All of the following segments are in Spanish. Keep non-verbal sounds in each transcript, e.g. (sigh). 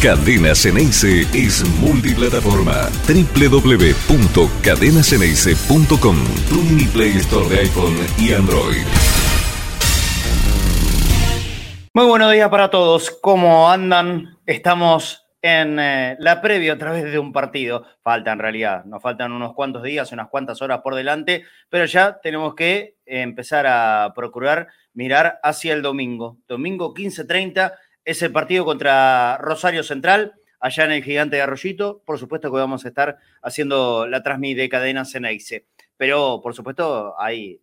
Cadena Ceneice es multiplataforma. www.cadenaceneice.com Tu mini Play Store de iPhone y Android. Muy buenos días para todos. ¿Cómo andan? Estamos en eh, la previa a través de un partido. Falta en realidad, nos faltan unos cuantos días, unas cuantas horas por delante, pero ya tenemos que empezar a procurar mirar hacia el domingo. Domingo 15.30 es el partido contra Rosario Central, allá en el Gigante de Arroyito. Por supuesto que vamos a estar haciendo la transmisión de cadena Ceneice. Pero, por supuesto, hay,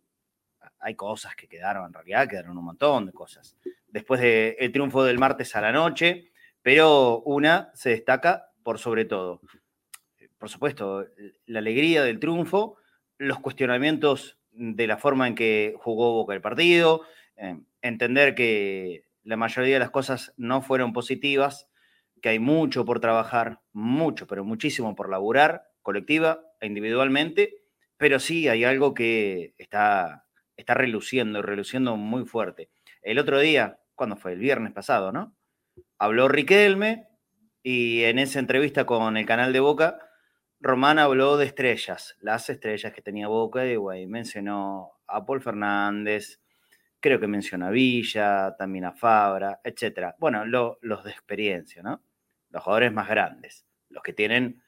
hay cosas que quedaron, en realidad quedaron un montón de cosas. Después del triunfo del martes a la noche, pero una se destaca por sobre todo. Por supuesto, la alegría del triunfo, los cuestionamientos de la forma en que jugó Boca el partido, eh, entender que la mayoría de las cosas no fueron positivas, que hay mucho por trabajar, mucho, pero muchísimo por laburar, colectiva e individualmente, pero sí hay algo que está, está reluciendo, reluciendo muy fuerte. El otro día, ¿cuándo fue? El viernes pasado, ¿no? Habló Riquelme y en esa entrevista con el canal de Boca, Román habló de estrellas, las estrellas que tenía Boca y mencionó a Paul Fernández, creo que menciona a Villa, también a Fabra, etc. Bueno, los de experiencia, ¿no? Los jugadores más grandes, los que tienen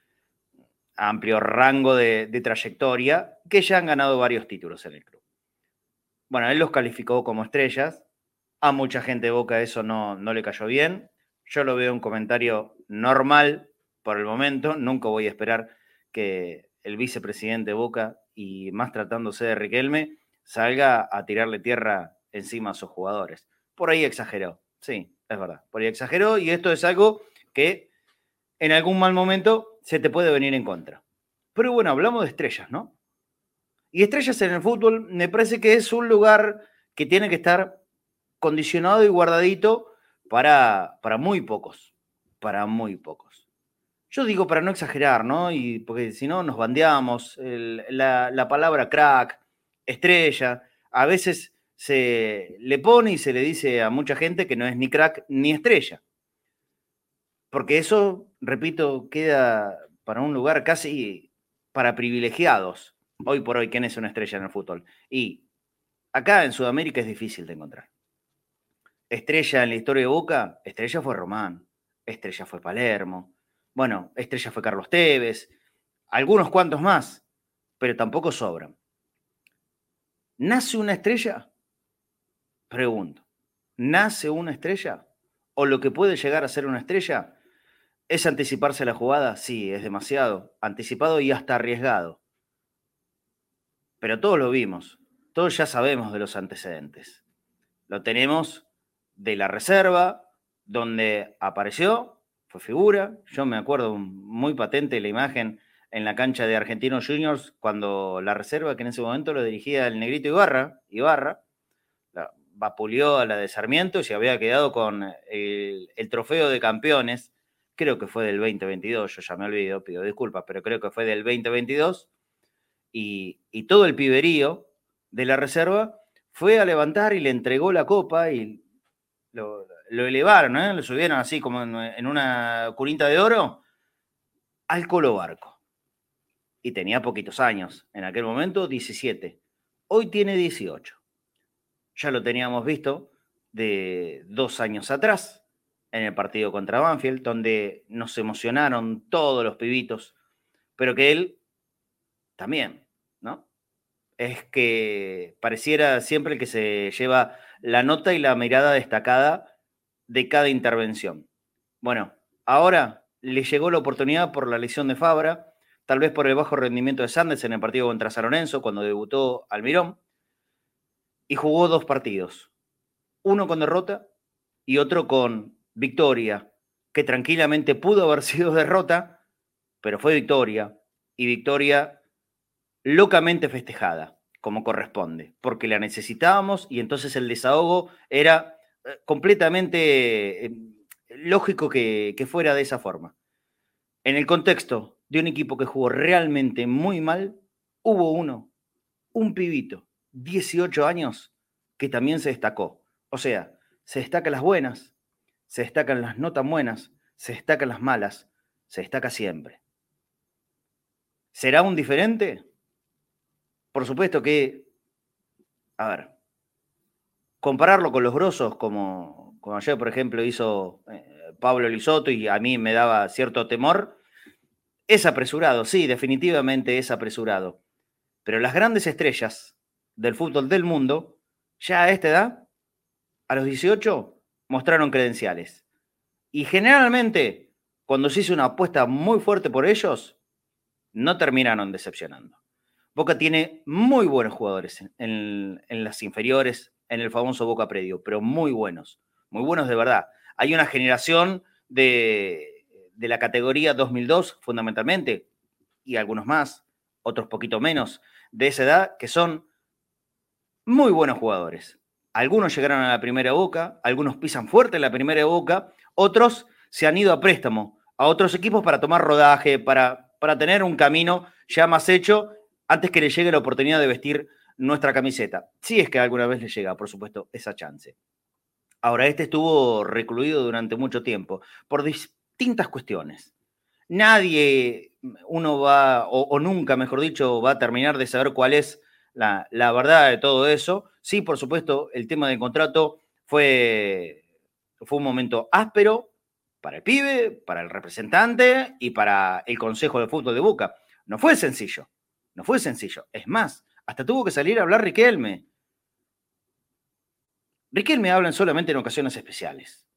amplio rango de, trayectoria, que ya han ganado varios títulos en el club. Bueno, él los calificó como estrellas. A mucha gente de Boca eso no, no le cayó bien. Yo lo veo un comentario normal por el momento. Nunca voy a esperar que el vicepresidente de Boca, y más tratándose de Riquelme, salga a tirarle tierra encima a sus jugadores. Por ahí exageró, sí, es verdad. Por ahí exageró y esto es algo que en algún mal momento se te puede venir en contra. Pero bueno, hablamos de estrellas, ¿no? Y estrellas en el fútbol me parece que es un lugar que tiene que estar condicionado y guardadito para, para muy pocos, para muy pocos. Yo digo para no exagerar, ¿no? Y porque si no nos bandeamos, la, la palabra crack, estrella, a veces se le pone y se le dice a mucha gente que no es ni crack ni estrella. Porque eso, repito, queda para un lugar casi para privilegiados. Hoy por hoy, ¿quién es una estrella en el fútbol? Y acá en Sudamérica es difícil de encontrar. Estrella en la historia de Boca, estrella fue Román, estrella fue Palermo, bueno, estrella fue Carlos Tevez, algunos cuantos más, pero tampoco sobran. ¿Nace una estrella? Pregunto, ¿nace una estrella? ¿O lo que puede llegar a ser una estrella es anticiparse a la jugada? Sí, es demasiado. Anticipado y hasta arriesgado. Pero todos lo vimos. Todos ya sabemos de los antecedentes. Lo tenemos de la reserva, donde apareció, fue figura. Yo me acuerdo muy patente la imagen en la cancha de Argentinos Juniors cuando la reserva, que en ese momento lo dirigía el negrito Ibarra, Ibarra, vapuleó a la de Sarmiento y se había quedado con el, trofeo de campeones, creo que fue del 2022, yo ya me olvido, pido disculpas, pero creo que fue del 2022, y, todo el piberío de la reserva fue a levantar y le entregó la copa y lo, elevaron, ¿eh? lo subieron así como en, una curita de oro al Colo Barco. Y tenía poquitos años, en aquel momento 17, hoy tiene 18 ya lo teníamos visto de dos años atrás, en el partido contra Banfield, donde nos emocionaron todos los pibitos, pero que él también, ¿no? Es que pareciera siempre el que se lleva la nota y la mirada destacada de cada intervención. Bueno, ahora le llegó la oportunidad por la lesión de Fabra, tal vez por el bajo rendimiento de Sanders en el partido contra San Lorenzo, cuando debutó Almirón, y jugó dos partidos, uno con derrota y otro con victoria, que tranquilamente pudo haber sido derrota, pero fue victoria, y victoria locamente festejada, como corresponde, porque la necesitábamos y entonces el desahogo era eh, completamente eh, lógico que, que fuera de esa forma. En el contexto de un equipo que jugó realmente muy mal, hubo uno, un pibito, 18 años que también se destacó. O sea, se destacan las buenas, se destacan las no tan buenas, se destacan las malas, se destaca siempre. ¿Será un diferente? Por supuesto que, a ver, compararlo con los grosos, como, como ayer, por ejemplo, hizo eh, Pablo Lisoto y a mí me daba cierto temor, es apresurado, sí, definitivamente es apresurado. Pero las grandes estrellas del fútbol del mundo, ya a esta edad, a los 18, mostraron credenciales. Y generalmente, cuando se hizo una apuesta muy fuerte por ellos, no terminaron decepcionando. Boca tiene muy buenos jugadores en, las inferiores, en el famoso Boca Predio, pero muy buenos, muy buenos de verdad. Hay una generación de, de la categoría 2002, fundamentalmente, y algunos más, otros poquito menos, de esa edad, que son muy buenos jugadores. Algunos llegaron a la primera boca, algunos pisan fuerte en la primera boca, otros se han ido a préstamo a otros equipos para tomar rodaje, para, para tener un camino ya más hecho antes que le llegue la oportunidad de vestir nuestra camiseta. Si es que alguna vez le llega, por supuesto, esa chance. Ahora, este estuvo recluido durante mucho tiempo por distintas cuestiones. Nadie, uno va, o, nunca, mejor dicho, va a terminar de saber cuál es la, verdad de todo eso. Sí, por supuesto, el tema del contrato fue fue un momento áspero para el pibe, para el representante y para el Consejo de Fútbol de Boca. No fue sencillo, no fue sencillo. Es más, hasta tuvo que salir a hablar Riquelme. Riquelme hablan solamente en ocasiones especiales,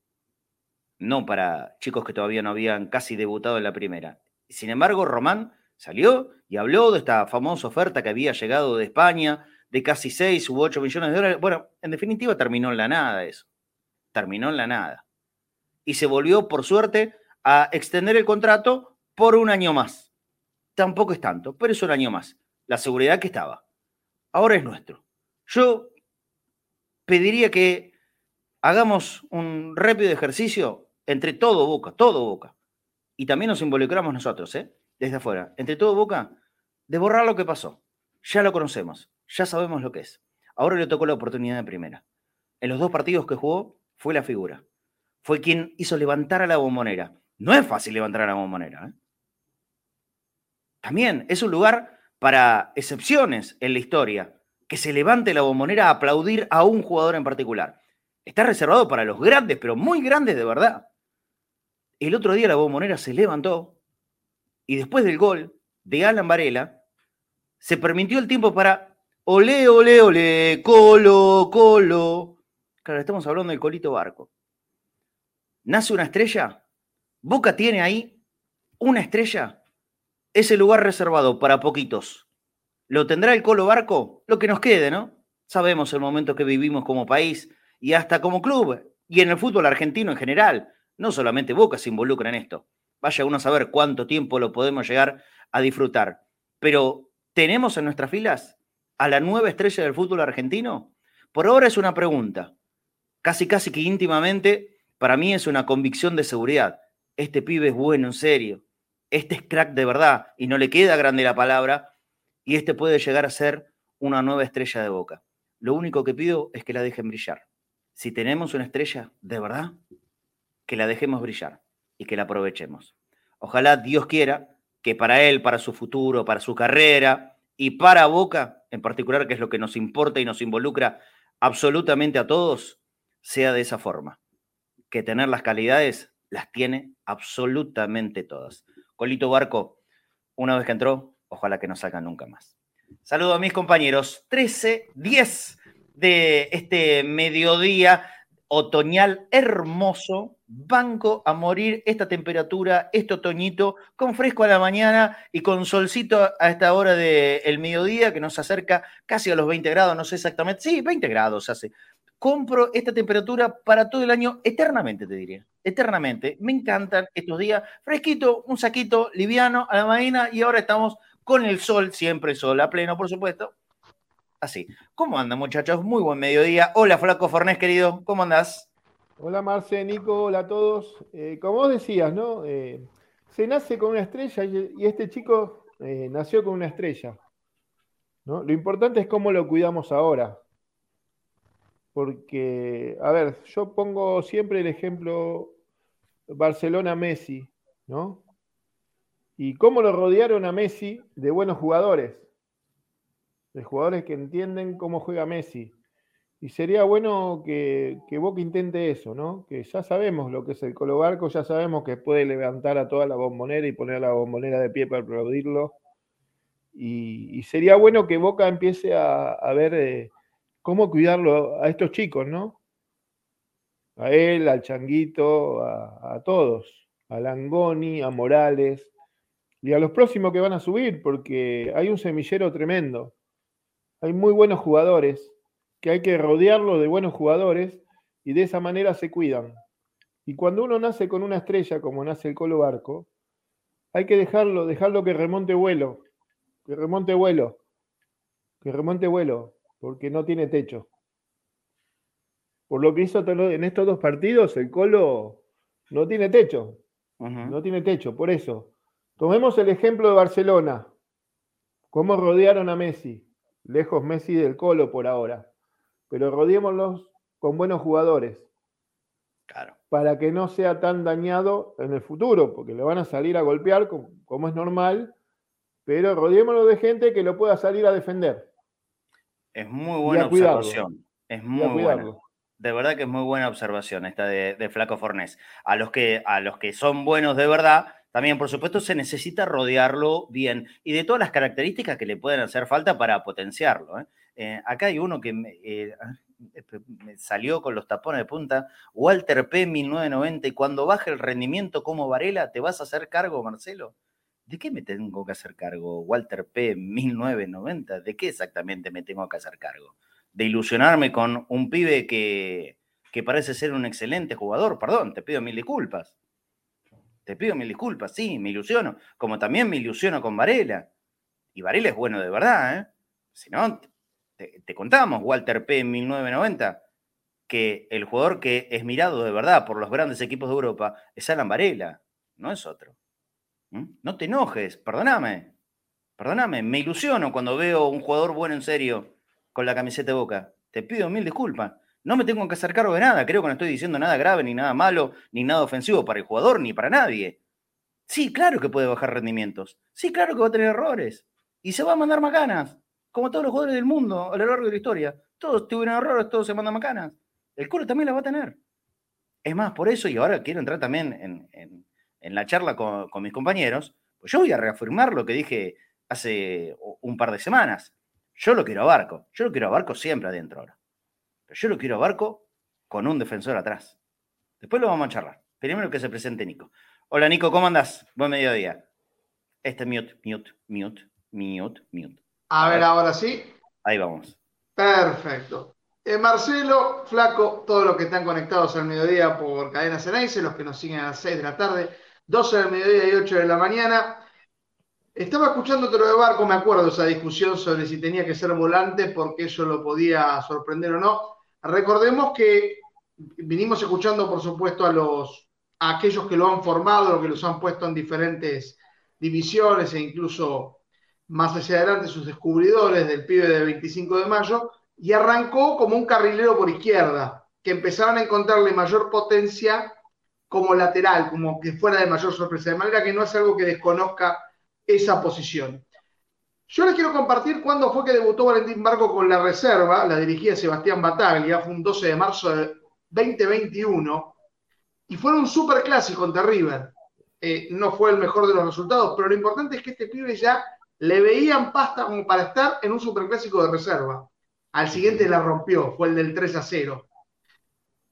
no para chicos que todavía no habían casi debutado en la primera. Sin embargo, Román salió y habló de esta famosa oferta que había llegado de España de casi 6 u 8 millones de dólares. Bueno, en definitiva terminó en la nada eso terminó en la nada. Y se volvió, por suerte, a extender el contrato por un año más. Tampoco es tanto, pero es un año más. La seguridad que estaba. Ahora es nuestro. Yo pediría que hagamos un rápido ejercicio entre todo Boca, todo Boca. Y también nos involucramos nosotros, ¿eh? Desde afuera. Entre todo Boca, de borrar lo que pasó. Ya lo conocemos, ya sabemos lo que es. Ahora le tocó la oportunidad de primera. En los dos partidos que jugó, fue la figura. Fue quien hizo levantar a la bombonera. No es fácil levantar a la bombonera. ¿eh? También es un lugar para excepciones en la historia. Que se levante la bombonera a aplaudir a un jugador en particular. Está reservado para los grandes, pero muy grandes de verdad. El otro día la bombonera se levantó y después del gol de Alan Varela, se permitió el tiempo para ole, ole, ole, colo, colo, Claro, estamos hablando del Colito Barco. ¿Nace una estrella? ¿Boca tiene ahí una estrella? Ese lugar reservado para poquitos. ¿Lo tendrá el Colo Barco? Lo que nos quede, ¿no? Sabemos el momento que vivimos como país y hasta como club y en el fútbol argentino en general. No solamente Boca se involucra en esto. Vaya uno a saber cuánto tiempo lo podemos llegar a disfrutar. Pero, ¿tenemos en nuestras filas a la nueva estrella del fútbol argentino? Por ahora es una pregunta casi casi que íntimamente, para mí es una convicción de seguridad. Este pibe es bueno, en serio. Este es crack de verdad y no le queda grande la palabra y este puede llegar a ser una nueva estrella de boca. Lo único que pido es que la dejen brillar. Si tenemos una estrella de verdad, que la dejemos brillar y que la aprovechemos. Ojalá Dios quiera que para él, para su futuro, para su carrera y para Boca en particular, que es lo que nos importa y nos involucra absolutamente a todos, sea de esa forma. Que tener las calidades las tiene absolutamente todas. Colito Barco, una vez que entró, ojalá que no salga nunca más. Saludo a mis compañeros. 13, 10 de este mediodía otoñal hermoso. Banco a morir esta temperatura, este otoñito, con fresco a la mañana y con solcito a esta hora del mediodía que nos acerca casi a los 20 grados, no sé exactamente. Sí, 20 grados hace compro esta temperatura para todo el año, eternamente te diría, eternamente. Me encantan estos días, fresquito, un saquito liviano a la mañana y ahora estamos con el sol, siempre sol a pleno, por supuesto. Así. ¿Cómo andan, muchachos? Muy buen mediodía. Hola, Flaco Fornés, querido. ¿Cómo andás? Hola, Marce, Nico, hola a todos. Eh, como vos decías, ¿no? Eh, se nace con una estrella y, este chico eh, nació con una estrella. ¿no? Lo importante es cómo lo cuidamos ahora porque, a ver, yo pongo siempre el ejemplo Barcelona-Messi, ¿no? Y cómo lo rodearon a Messi de buenos jugadores, de jugadores que entienden cómo juega Messi. Y sería bueno que, que Boca intente eso, ¿no? Que ya sabemos lo que es el Colo Barco, ya sabemos que puede levantar a toda la bombonera y poner a la bombonera de pie para aplaudirlo. Y, sería bueno que Boca empiece a, ver eh, cómo cuidarlo a estos chicos, ¿no? A él, al Changuito, a, a todos, a Langoni, a Morales y a los próximos que van a subir, porque hay un semillero tremendo. Hay muy buenos jugadores que hay que rodearlo de buenos jugadores y de esa manera se cuidan. Y cuando uno nace con una estrella como nace el Colo Barco, hay que dejarlo, dejarlo que remonte vuelo, que remonte vuelo, que remonte vuelo, porque no tiene techo. Por lo que hizo en estos dos partidos, el Colo no tiene techo. No tiene techo, por eso. Tomemos el ejemplo de Barcelona. ¿Cómo rodearon a Messi? Lejos Messi del Colo por ahora pero rodeémoslos con buenos jugadores. Claro. Para que no sea tan dañado en el futuro, porque le van a salir a golpear como, es normal, pero rodeémoslo de gente que lo pueda salir a defender. Es muy buena observación. Es muy buena. De verdad que es muy buena observación esta de, Flaco Fornés. A los, que, a los que son buenos de verdad, también, por supuesto, se necesita rodearlo bien y de todas las características que le pueden hacer falta para potenciarlo. ¿eh? Eh, acá hay uno que eh, ah, me, salió con los tapones de punta, Walter P. 1990, y cuando baje el rendimiento como Varela, ¿te vas a hacer cargo, Marcelo? ¿De qué me tengo que hacer cargo, Walter P. 1990? ¿De qué exactamente me tengo que hacer cargo? ¿De ilusionarme con un pibe que, que parece ser un excelente jugador? Perdón, te pido mil disculpas. Te pido mil disculpas, sí, me ilusiono. Como también me ilusiono con Varela. Y Varela es bueno de verdad, ¿eh? Si no, te, contamos, Walter P. en 1990, que el jugador que es mirado de verdad por los grandes equipos de Europa es Alan Varela, no es otro. ¿Mm? No te enojes, perdóname. Perdóname, me ilusiono cuando veo un jugador bueno en serio con la camiseta de boca. Te pido mil disculpas. No me tengo que hacer cargo de nada. Creo que no estoy diciendo nada grave, ni nada malo, ni nada ofensivo para el jugador, ni para nadie. Sí, claro que puede bajar rendimientos. Sí, claro que va a tener errores. Y se va a mandar macanas como todos los jugadores del mundo a lo largo de la historia. Todos tuvieron errores, todos se mandan macanas. El Colo también la va a tener. Es más, por eso, y ahora quiero entrar también en, la charla con, mis compañeros, pues yo voy a reafirmar lo que dije hace un par de semanas. Yo lo quiero a Barco. Yo lo quiero a Barco siempre adentro ahora. Pero yo lo quiero a Barco con un defensor atrás. Después lo vamos a charlar. Primero que se presente Nico. Hola Nico, ¿cómo andás? Buen mediodía. Este es mute, mute, mute, mute, mute. A ver, ahora sí. Ahí vamos. Perfecto. Eh, Marcelo, Flaco, todos los que están conectados al mediodía por Cadena Ceneice, los que nos siguen a las 6 de la tarde, 12 del mediodía y 8 de la mañana. Estaba escuchando otro de Barco, me acuerdo esa discusión sobre si tenía que ser volante porque eso lo podía sorprender o no. Recordemos que vinimos escuchando, por supuesto, a los a aquellos que lo han formado, los que los han puesto en diferentes divisiones e incluso más hacia adelante sus descubridores del pibe de 25 de mayo, y arrancó como un carrilero por izquierda, que empezaron a encontrarle mayor potencia como lateral, como que fuera de mayor sorpresa, de manera que no es algo que desconozca esa posición. Yo les quiero compartir cuándo fue que debutó Valentín Barco con la reserva, la dirigía Sebastián Bataglia, fue un 12 de marzo de 2021, y fue un super clásico ante River. Eh, no fue el mejor de los resultados, pero lo importante es que este pibe ya le veían pasta como para estar en un superclásico de reserva. Al siguiente la rompió, fue el del 3 a 0.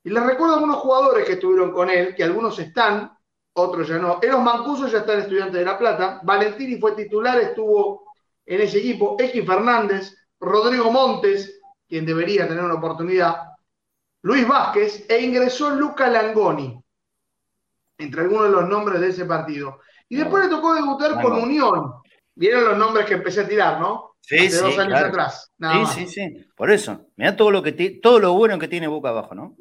Y les recuerdo a algunos jugadores que estuvieron con él, que algunos están, otros ya no. Eros Mancuso ya está en Estudiante de La Plata. Valentini fue titular, estuvo en ese equipo. X Fernández, Rodrigo Montes, quien debería tener una oportunidad. Luis Vázquez e ingresó Luca Langoni, entre algunos de los nombres de ese partido. Y después le tocó debutar con Unión, Vieron los nombres que empecé a tirar, ¿no? Sí, Hace sí, dos años atrás. sí, sí, sí. Por eso. Mira todo lo que todo lo bueno que tiene Boca abajo, ¿no?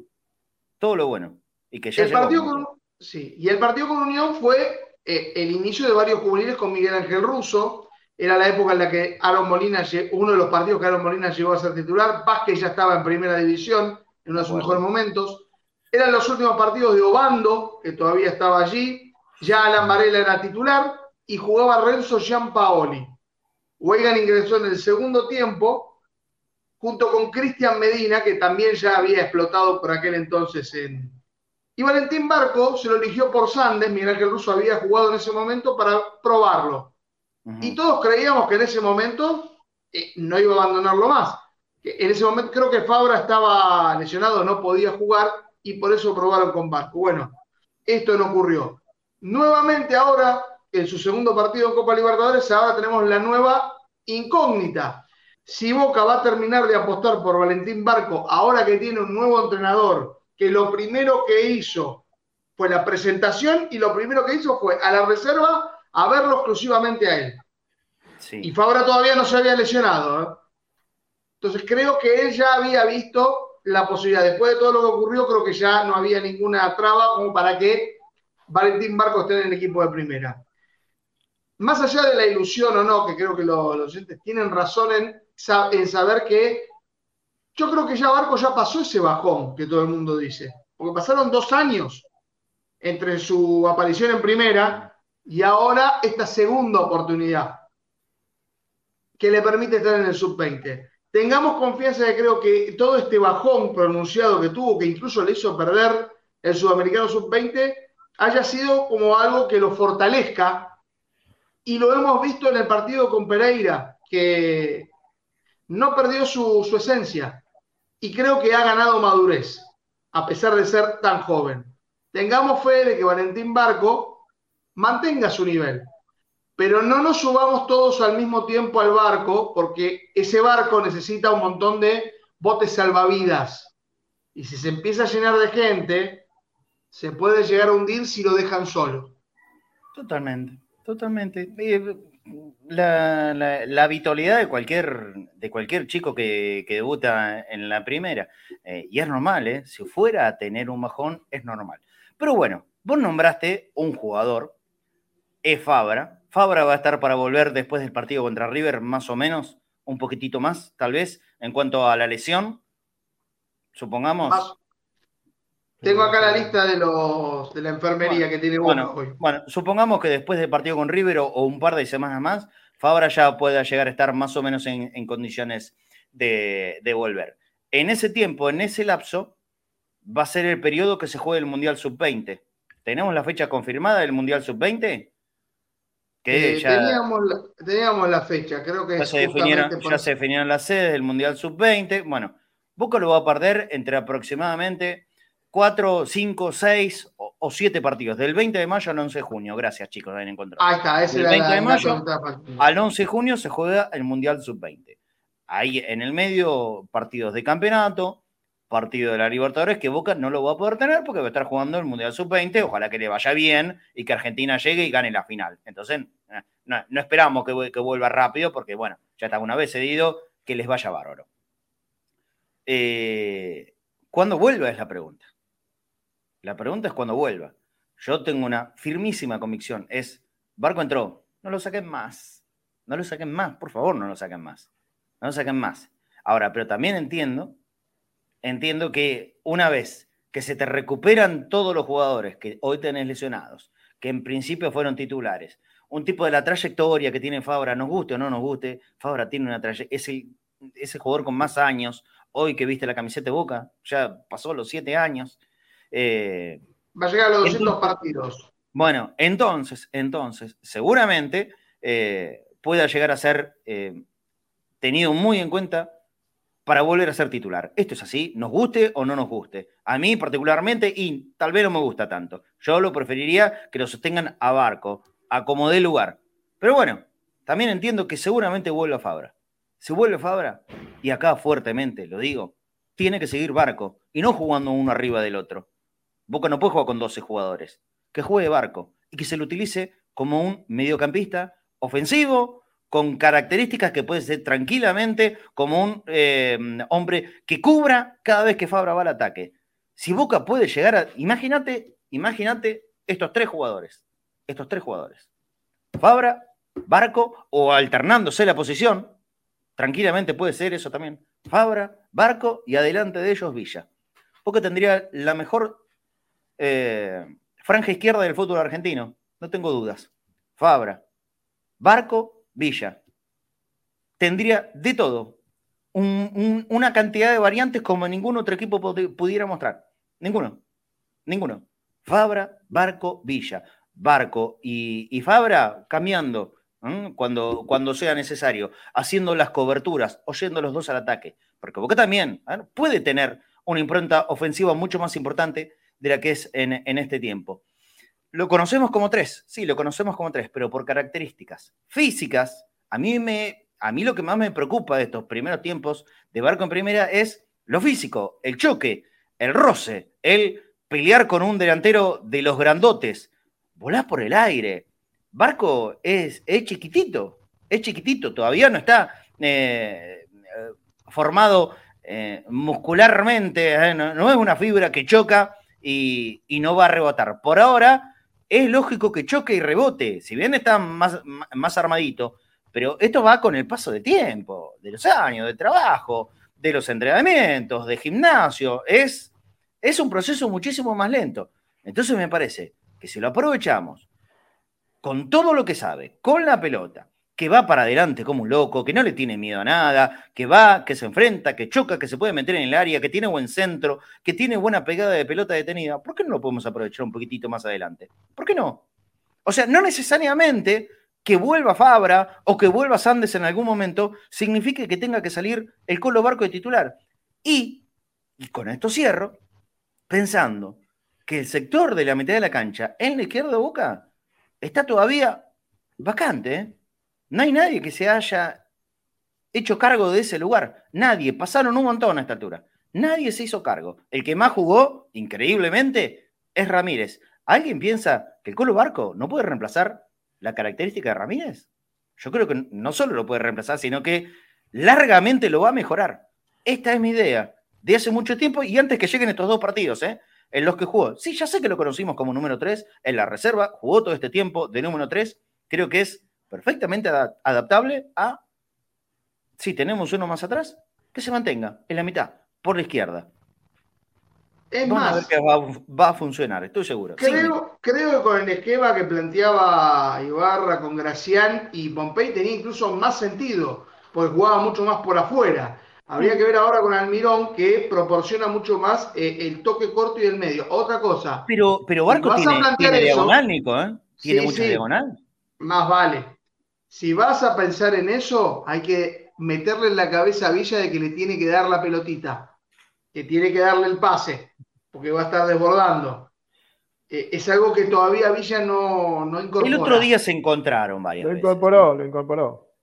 Todo lo bueno. Y que ya el partido con, sí. Y el partido con Unión fue eh, el inicio de varios juveniles con Miguel Ángel Russo. Era la época en la que Aaron Molina, uno de los partidos que Aaron Molina llegó a ser titular. Vázquez ya estaba en primera división, en uno de sus mejores momentos. Eran los últimos partidos de Obando, que todavía estaba allí. Ya Alan Varela era titular y jugaba Renzo Giampaoli. Weigan ingresó en el segundo tiempo junto con Cristian Medina, que también ya había explotado por aquel entonces en... Y Valentín Barco se lo eligió por Sandes, Miguel Ángel Russo había jugado en ese momento para probarlo. Y todos creíamos que en ese momento eh, no iba a abandonarlo más. En ese momento creo que Fabra estaba lesionado, no podía jugar y por eso probaron con Barco. Bueno, esto no ocurrió. Nuevamente ahora, en su segundo partido en Copa Libertadores, ahora tenemos la nueva incógnita. Si Boca va a terminar de apostar por Valentín Barco, ahora que tiene un nuevo entrenador, que lo primero que hizo fue la presentación y lo primero que hizo fue a la reserva a verlo exclusivamente a él. Y Fabra todavía no se había lesionado. ¿eh? Entonces creo que él ya había visto la posibilidad. Después de todo lo que ocurrió, creo que ya no había ninguna traba como para que Valentín Barco esté en el equipo de primera. Más allá de la ilusión o no, que creo que los, oyentes tienen razón en, en saber que yo creo que ya Barco ya pasó ese bajón que todo el mundo dice. Porque pasaron dos años entre su aparición en primera y ahora esta segunda oportunidad que le permite estar en el sub-20. Tengamos confianza de creo que todo este bajón pronunciado que tuvo, que incluso le hizo perder el sudamericano sub-20, haya sido como algo que lo fortalezca. Y lo hemos visto en el partido con Pereira, que no perdió su, esencia y creo que ha ganado madurez, a pesar de ser tan joven. Tengamos fe de que Valentín Barco mantenga su nivel. Pero no nos subamos todos al mismo tiempo al barco, porque ese barco necesita un montón de botes salvavidas. Y si se empieza a llenar de gente, se puede llegar a hundir si lo dejan solo. Totalmente, totalmente. Eh, la, habitualidad de cualquier, de cualquier chico que, debuta en la primera. Eh, y es normal, ¿eh? Si fuera a tener un bajón, es normal. Pero bueno, vos nombraste un jugador es Fabra. Fabra va a estar para volver después del partido contra River, más o menos, un poquitito más, tal vez, en cuanto a la lesión. Supongamos. Tengo acá la lista de los de la enfermería que tiene bueno, hoy. Bueno, supongamos que después del partido con River o, un par de semanas más, Fabra ya pueda llegar a estar más o menos en, condiciones de, de, volver. En ese tiempo, en ese lapso, va a ser el periodo que se juegue el Mundial Sub-20. ¿Tenemos la fecha confirmada del Mundial Sub-20? Eh, teníamos, la, fecha, creo que ya, se definieron, ya se definieron las sedes del Mundial Sub-20. Bueno, Boca lo va a perder entre aproximadamente 4, 5, 6 o, 7 partidos, del 20 de mayo al 11 de junio. Gracias, chicos, de encontrado. Ahí está, ese Del 20 de mayo al 11 de junio se juega el Mundial Sub-20. Ahí en el medio, partidos de campeonato, partido de la Libertadores que Boca no lo va a poder tener porque va a estar jugando el Mundial Sub-20, ojalá que le vaya bien y que Argentina llegue y gane la final. Entonces, eh, no, esperamos que, que, vuelva rápido porque, bueno, ya está una vez cedido, que les vaya bárbaro. Eh, ¿Cuándo vuelva es la pregunta? La pregunta es cuándo vuelva. Yo tengo una firmísima convicción, es, Barco entró, no lo saquen más, no lo saquen más, por favor, no lo saquen más, no lo saquen más. Ahora, pero también entiendo entiendo que una vez que se te recuperan todos los jugadores que hoy tenés lesionados, que en principio fueron titulares, un tipo de la trayectoria que tiene Fabra, nos guste o no nos guste, Fabra tiene una trayectoria, es el, ese jugador con más años, hoy que viste la camiseta de Boca, ya pasó los siete años. Eh, Va a llegar a los 200 partidos. Bueno, entonces, entonces, seguramente eh, pueda llegar a ser eh, tenido muy en cuenta para volver a ser titular. Esto es así, nos guste o no nos guste. A mí particularmente, y tal vez no me gusta tanto. Yo lo preferiría que lo sostengan a Barco, a como dé lugar. Pero bueno, también entiendo que seguramente vuelva Fabra. Si vuelve Fabra, y acá fuertemente lo digo, tiene que seguir Barco y no jugando uno arriba del otro. Boca no puede jugar con 12 jugadores. Que juegue Barco y que se lo utilice como un mediocampista ofensivo con características que puede ser tranquilamente como un eh, hombre que cubra cada vez que Fabra va al ataque. Si Boca puede llegar a. Imagínate, imagínate estos tres jugadores. Estos tres jugadores. Fabra, Barco o alternándose la posición. Tranquilamente puede ser eso también. Fabra, Barco y adelante de ellos Villa. Boca tendría la mejor eh, franja izquierda del fútbol argentino, no tengo dudas. Fabra, Barco, Villa. Tendría de todo, una cantidad de variantes como ningún otro equipo pudiera mostrar. Ninguno, ninguno. Fabra, Barco, Villa. Barco y, Fabra cambiando cuando, cuando sea necesario, haciendo las coberturas, oyendo los dos al ataque. Porque Boca también ¿eh? puede tener una impronta ofensiva mucho más importante de la que es en, este tiempo. Lo conocemos como tres, sí, lo conocemos como tres, pero por características físicas, a mí, me, a mí lo que más me preocupa de estos primeros tiempos de Barco en primera es lo físico, el choque, el roce, el pelear con un delantero de los grandotes, volás por el aire. Barco es, es chiquitito, es chiquitito, todavía no está eh, formado eh, muscularmente, eh, no, es una fibra que choca y, no va a rebotar. Por ahora es lógico que choque y rebote, si bien está más, más armadito, pero esto va con el paso de tiempo, de los años, de trabajo, de los entrenamientos, de gimnasio. Es, es un proceso muchísimo más lento. Entonces me parece que si lo aprovechamos con todo lo que sabe, con la pelota, que va para adelante como un loco, que no le tiene miedo a nada, que va, que se enfrenta, que choca, que se puede meter en el área, que tiene buen centro, que tiene buena pegada de pelota detenida, ¿por qué no lo podemos aprovechar un poquitito más adelante? ¿Por qué no? O sea, no necesariamente que vuelva Fabra o que vuelva Sandes en algún momento signifique que tenga que salir el Colo Barco de titular. Y, y con esto cierro, pensando que el sector de la mitad de la cancha en la izquierda de Boca está todavía vacante, ¿eh? No hay nadie que se haya hecho cargo de ese lugar. Nadie. Pasaron un montón a esta altura. Nadie se hizo cargo. El que más jugó, increíblemente, es Ramírez. ¿Alguien piensa que el Colo Barco no puede reemplazar la característica de Ramírez? Yo creo que no solo lo puede reemplazar, sino que largamente lo va a mejorar. Esta es mi idea de hace mucho tiempo y antes que lleguen estos dos partidos, ¿eh? en los que jugó. Sí, ya sé que lo conocimos como número 3 en la reserva, jugó todo este tiempo de número 3. Creo que es perfectamente adaptable a, si tenemos uno más atrás, que se mantenga en la mitad, por la izquierda. Es más, va, a funcionar, estoy seguro. Creo, creo que con el esquema que planteaba Ibarra con Gracián y Pompey tenía incluso más sentido, porque jugaba mucho más por afuera. Habría que ver ahora con Almirón que proporciona mucho más eh, el toque corto y el medio. Otra cosa. Pero, pero Barco tiene, diagonal, Nico, ¿eh? Tiene mucha diagonal. Más vale si vas a pensar en eso, hay que meterle en la cabeza a Villa de que le tiene que dar la pelotita, que tiene que darle el pase, porque va a estar desbordando. Eh, es algo que todavía Villa no, no incorpora. El otro día se encontraron varias Lo incorporó, lo incorporó.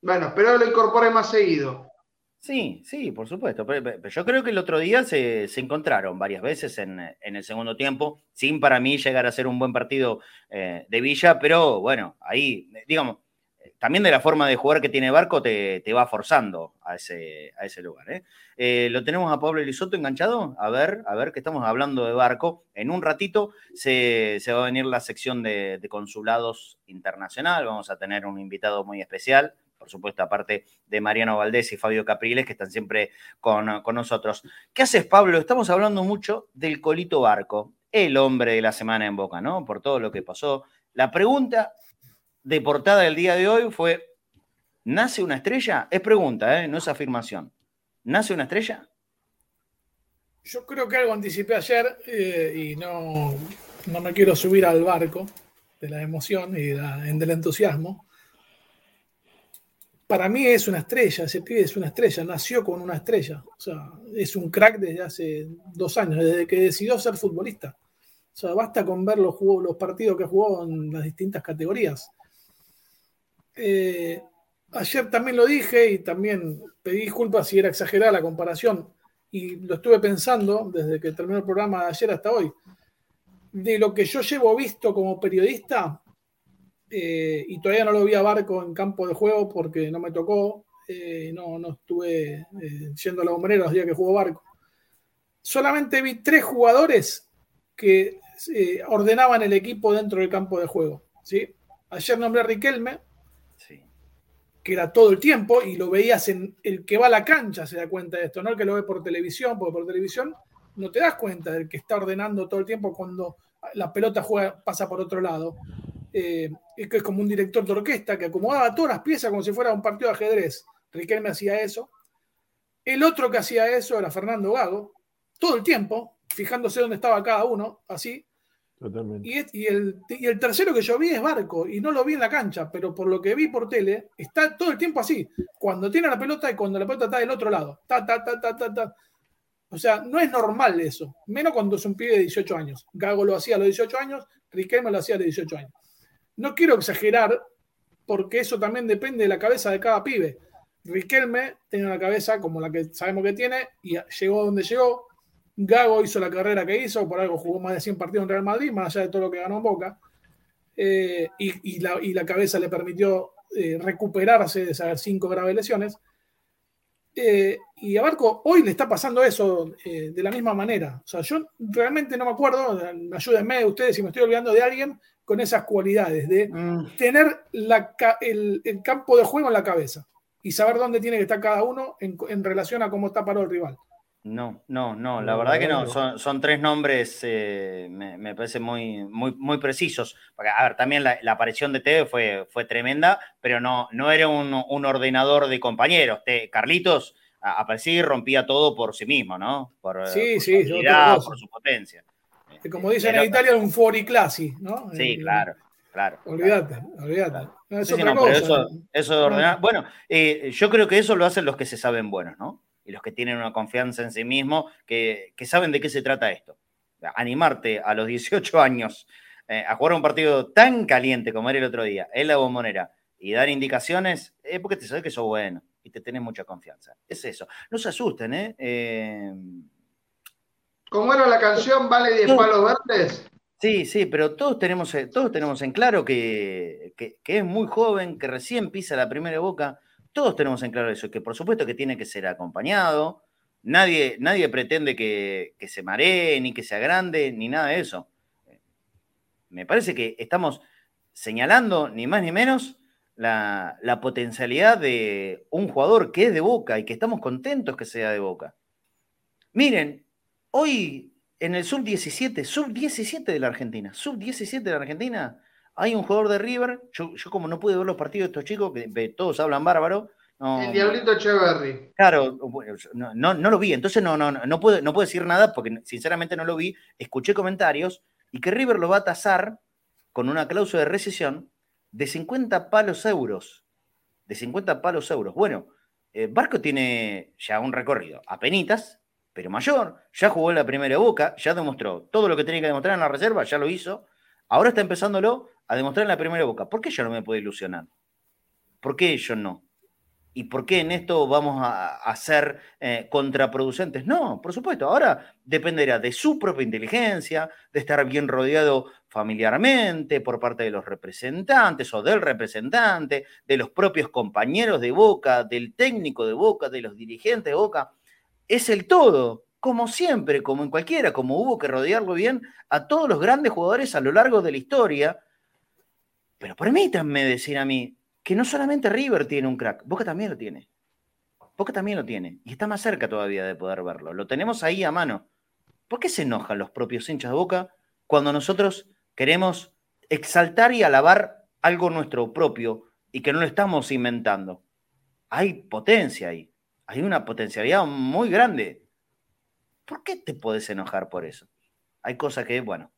Bueno, espero lo incorpore más seguido. Sí, sí, por supuesto. Pero, yo creo que el otro día se, encontraron varias veces en, el segundo tiempo, sin para mí llegar a ser un buen partido eh, de Villa, pero bueno, ahí, digamos, también de la forma de jugar que tiene Barco te, va forzando a ese, a ese lugar. ¿eh? Eh, lo tenemos a Pablo Elizoto enganchado. A ver, a ver, que estamos hablando de Barco. En un ratito se, va a venir la sección de, consulados internacional. Vamos a tener un invitado muy especial. Por supuesto, aparte de Mariano Valdés y Fabio Capriles, que están siempre con, con nosotros. ¿Qué haces, Pablo? Estamos hablando mucho del Colito Barco, el hombre de la semana en Boca, ¿no? Por todo lo que pasó. La pregunta de portada del día de hoy fue, ¿nace una estrella? Es pregunta, ¿eh? no es afirmación. ¿Nace una estrella? Yo creo que algo anticipé ayer eh, y no, no, me quiero subir al barco de la emoción y del entusiasmo. Para mí es una estrella, ese pibe es una estrella, nació con una estrella. O sea, es un crack desde hace dos años, desde que decidió ser futbolista. O sea, basta con ver los, los partidos que jugó en las distintas categorías. Eh, ayer también lo dije y también pedí disculpas si era exagerada la comparación y lo estuve pensando desde que terminó el programa de ayer hasta hoy. De lo que yo llevo visto como periodista, eh, y todavía no lo vi a Barco en campo de juego porque no me tocó, eh, no, no estuve yendo a la bombonera los días que jugó Barco. Solamente vi tres jugadores que ordenaban el equipo dentro del campo de juego. ¿sí? Ayer nombré a Riquelme, que era todo el tiempo, y lo veías en el que va a la cancha, se da cuenta de esto, no el que lo ve por televisión, porque por televisión no te das cuenta del que está ordenando todo el tiempo cuando la pelota juega, pasa por otro lado. Eh, que es como un director de orquesta que acomodaba todas las piezas como si fuera un partido de ajedrez. Riquelme hacía eso. El otro que hacía eso era Fernando Gago, todo el tiempo, fijándose dónde estaba cada uno, así. Y, el, y, el, tercero que yo vi es Barco, y no lo vi en la cancha, pero por lo que vi por tele, está todo el tiempo así. Cuando tiene la pelota y cuando la pelota está del otro lado. Ta, ta, ta, ta, ta, ta. O sea, no es normal eso, menos cuando es un pibe de 18 años. Gago lo hacía a los 18 años, Riquelme lo hacía a los 18 años. No quiero exagerar, porque eso también depende de la cabeza de cada pibe. Riquelme tiene una cabeza como la que sabemos que tiene y llegó donde llegó. Gago hizo la carrera que hizo, por algo jugó más de 100 partidos en Real Madrid, más allá de todo lo que ganó en Boca. Eh, y, la, cabeza le permitió eh, recuperarse de esas cinco graves lesiones. Eh, y a Barco hoy le está pasando eso de la misma manera. O sea, yo realmente no me acuerdo, ayúdenme ustedes si me estoy olvidando de alguien con esas cualidades de mm. tener el, campo de juego en la cabeza y saber dónde tiene que estar cada uno en, relación a cómo está parado el rival. No, no, no, la verdad que no. Son, tres nombres, eh, me, parece muy, muy, muy precisos. Porque, a ver, también la, aparición de Teve fue, fue tremenda, pero no, no era un, ordenador de compañeros. Carlitos aparecía y rompía todo por sí mismo, ¿no? Por, sí, sí, su por su potencia. Como dicen en Italia, un fuori clasi, ¿no? Sí, claro. Claro. Olvídate, olvídate. eso, ordenar. Bueno, eh, yo creo que eso lo hacen los que se saben buenos, ¿no? Y los que tienen una confianza en sí mismos, que, saben de qué se trata esto. Animarte a los 18 años eh, a jugar un partido tan caliente como era el otro día, en la bombonera, y dar indicaciones, es porque te sabes que sos bueno y te tenés mucha confianza. Es eso. No se asusten, ¿eh? eh ¿Cómo era la canción Vale 10 palos verdes? Sí, sí, pero todos tenemos, eh, todos tenemos en claro que, que, es muy joven, que recién pisa la primera boca todos tenemos en claro eso, que por supuesto que tiene que ser acompañado. Nadie, nadie pretende que, se maree, ni que sea grande, ni nada de eso. Me parece que estamos señalando, ni más ni menos, la, potencialidad de un jugador que es de Boca y que estamos contentos que sea de Boca. Miren, hoy en el sub-17, sub-17 de la Argentina, sub-17 de la Argentina, hay un jugador de River, yo, como no pude ver los partidos de estos chicos, que todos hablan bárbaro. el Diablito Echeverry. Claro, no, no, lo vi, entonces no, no, no, puedo, no puedo decir nada porque sinceramente no lo vi. Escuché comentarios y que River lo va a tasar con una cláusula de recesión de 50 palos euros. De 50 palos euros. Bueno, eh, Barco tiene ya un recorrido, apenitas, pero mayor. Ya jugó en la primera boca, ya demostró todo lo que tenía que demostrar en la reserva, ya lo hizo. Ahora está empezándolo a demostrar en la primera boca. ¿Por qué yo no me puedo ilusionar? ¿Por qué yo no? ¿Y por qué en esto vamos a, ser eh, contraproducentes? No, por supuesto, ahora dependerá de su propia inteligencia, de estar bien rodeado familiarmente por parte de los representantes o del representante, de los propios compañeros de Boca, del técnico de Boca, de los dirigentes de Boca. Es el todo, como siempre, como en cualquiera, como hubo que rodearlo bien a todos los grandes jugadores a lo largo de la historia pero permítanme decir a mí que no solamente River tiene un crack, Boca también lo tiene. Boca también lo tiene. Y está más cerca todavía de poder verlo. Lo tenemos ahí a mano. ¿Por qué se enojan los propios hinchas de Boca cuando nosotros queremos exaltar y alabar algo nuestro propio y que no lo estamos inventando? Hay potencia ahí. Hay una potencialidad muy grande. ¿Por qué te puedes enojar por eso? Hay cosas que, bueno,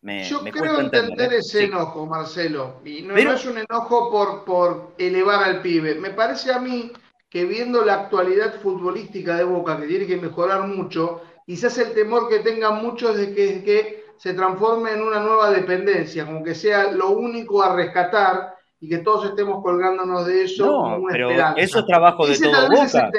yo creo entender, ¿eh? ese enojo, Marcelo. Y no, es un enojo por, por elevar al pibe. Me parece a mí que viendo la actualidad futbolística de Boca, que tiene que mejorar mucho, quizás el temor que tengan muchos de que, que se transforme en una nueva dependencia, como que sea lo único a rescatar y que todos estemos colgándonos de eso. No, pero eso es trabajo de todo Boca.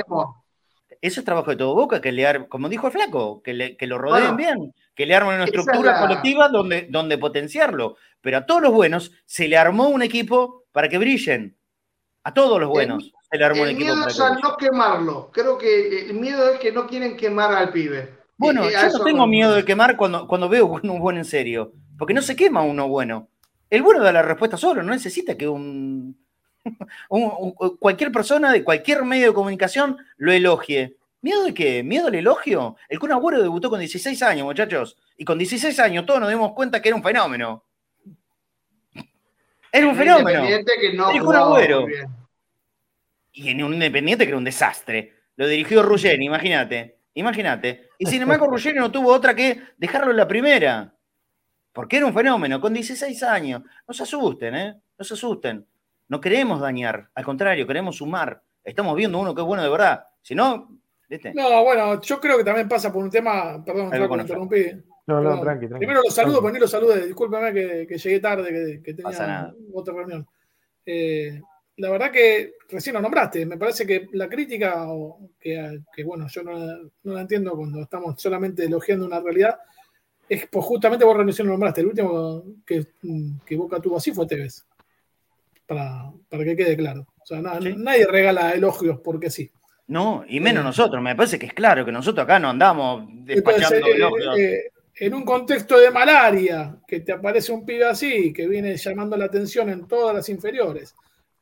Eso es trabajo de todo Boca, que le, como dijo el flaco, que, le, que lo rodeen bien que le armen una estructura colectiva donde, donde potenciarlo. Pero a todos los buenos se le armó un equipo para que brillen. A todos los buenos se le armó un equipo. El miedo es a no quemarlo. Creo que el miedo es que no quieren quemar al pibe. Bueno, eh, yo no tengo miedo de quemar cuando, cuando veo un bueno en serio. Porque no se quema uno bueno. El bueno da la respuesta solo, no necesita que un, (laughs) cualquier persona de cualquier medio de comunicación lo elogie. ¿Miedo de qué? ¿Miedo al elogio? El Kun Agüero debutó con 16 años, muchachos. Y con 16 años todos nos dimos cuenta que era un fenómeno. Era un fenómeno. Independiente que no El Kun Agüero. Y en un Independiente que era un desastre. Lo dirigió Ruggeri, imagínate. Imagínate. Y sin embargo, (laughs) Ruggeri no tuvo otra que dejarlo en la primera. Porque era un fenómeno, con 16 años. No se asusten, ¿eh? No se asusten. No queremos dañar, al contrario, queremos sumar. Estamos viendo uno que es bueno de verdad. Si no, ¿viste? No, bueno, yo creo que también pasa por un tema. Perdón, con me interrumpí. No, no, tranqui, tranqui. Primero los saludo, pero ni los salude. Discúlpeme que, que llegué tarde, que, que tenía Pasa nada. otra reunión. Eh, la verdad que recién lo nombraste. Me parece que la crítica, o que, que, bueno, yo no, la- no la entiendo cuando estamos solamente elogiando una realidad, es pues justamente vos recién lo nombraste. El último que, que Boca tuvo así fue Tevez. Para, para que quede claro. O sea, na- Sí. nadie regala elogios porque sí. No, y menos Eh. nosotros. Me parece que es claro que nosotros acá no andamos despachando eh, elogios. eh, en un contexto de malaria, que te aparece un pibe así, que viene llamando la atención en todas las inferiores,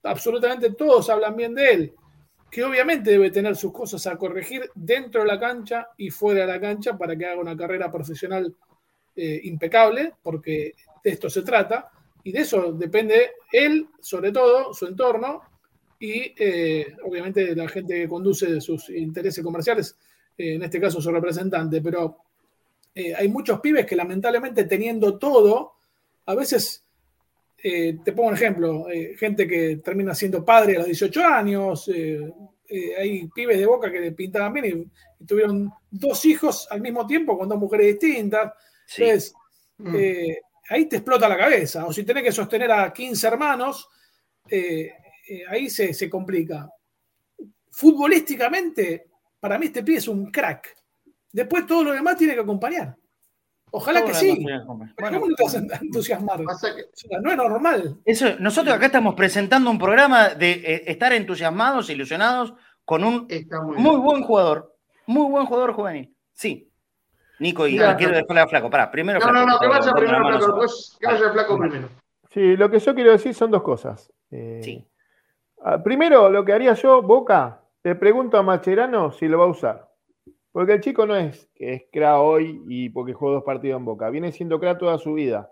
absolutamente todos hablan bien de él, que obviamente debe tener sus cosas a corregir dentro de la cancha y fuera de la cancha para que haga una carrera profesional eh, impecable, porque de esto se trata, y de eso depende él, sobre todo, su entorno, y eh, obviamente la gente que conduce sus intereses comerciales, eh, en este caso su representante, pero eh, hay muchos pibes que lamentablemente teniendo todo, a veces, te pongo un ejemplo, gente que termina siendo padre a los 18 años, hay pibes de boca que pintaban bien y, y tuvieron dos hijos al mismo tiempo con dos mujeres distintas. Sí. Entonces, Mm. Eh, ahí te explota la cabeza. O si tenés que sostener a 15 hermanos, eh, eh, ahí se, se complica. Futbolísticamente, para mí este pibe es un crack. Después todo lo demás tiene que acompañar. Ojalá que sí. Bueno, ¿Cómo no te vas a entusiasmar? O Pasa que- sea, no es normal. eso, nosotros acá estamos presentando un programa de eh, estar entusiasmados, ilusionados, con un muy, buen jugador. Muy buen jugador juvenil. Sí. Nico, y quiero dejarle a Flaco. Pará, primero No, Flaco. no, no, que te vaya primero Flaco, después que vaya Flaco primero. Sí, lo que yo quiero decir son dos cosas. Eh, Sí. ah, primero, lo que haría yo, Boca, le pregunto a Macherano si lo va a usar. Porque el chico no es que es cra hoy y porque jugó dos partidos en Boca. Viene siendo cra toda su vida.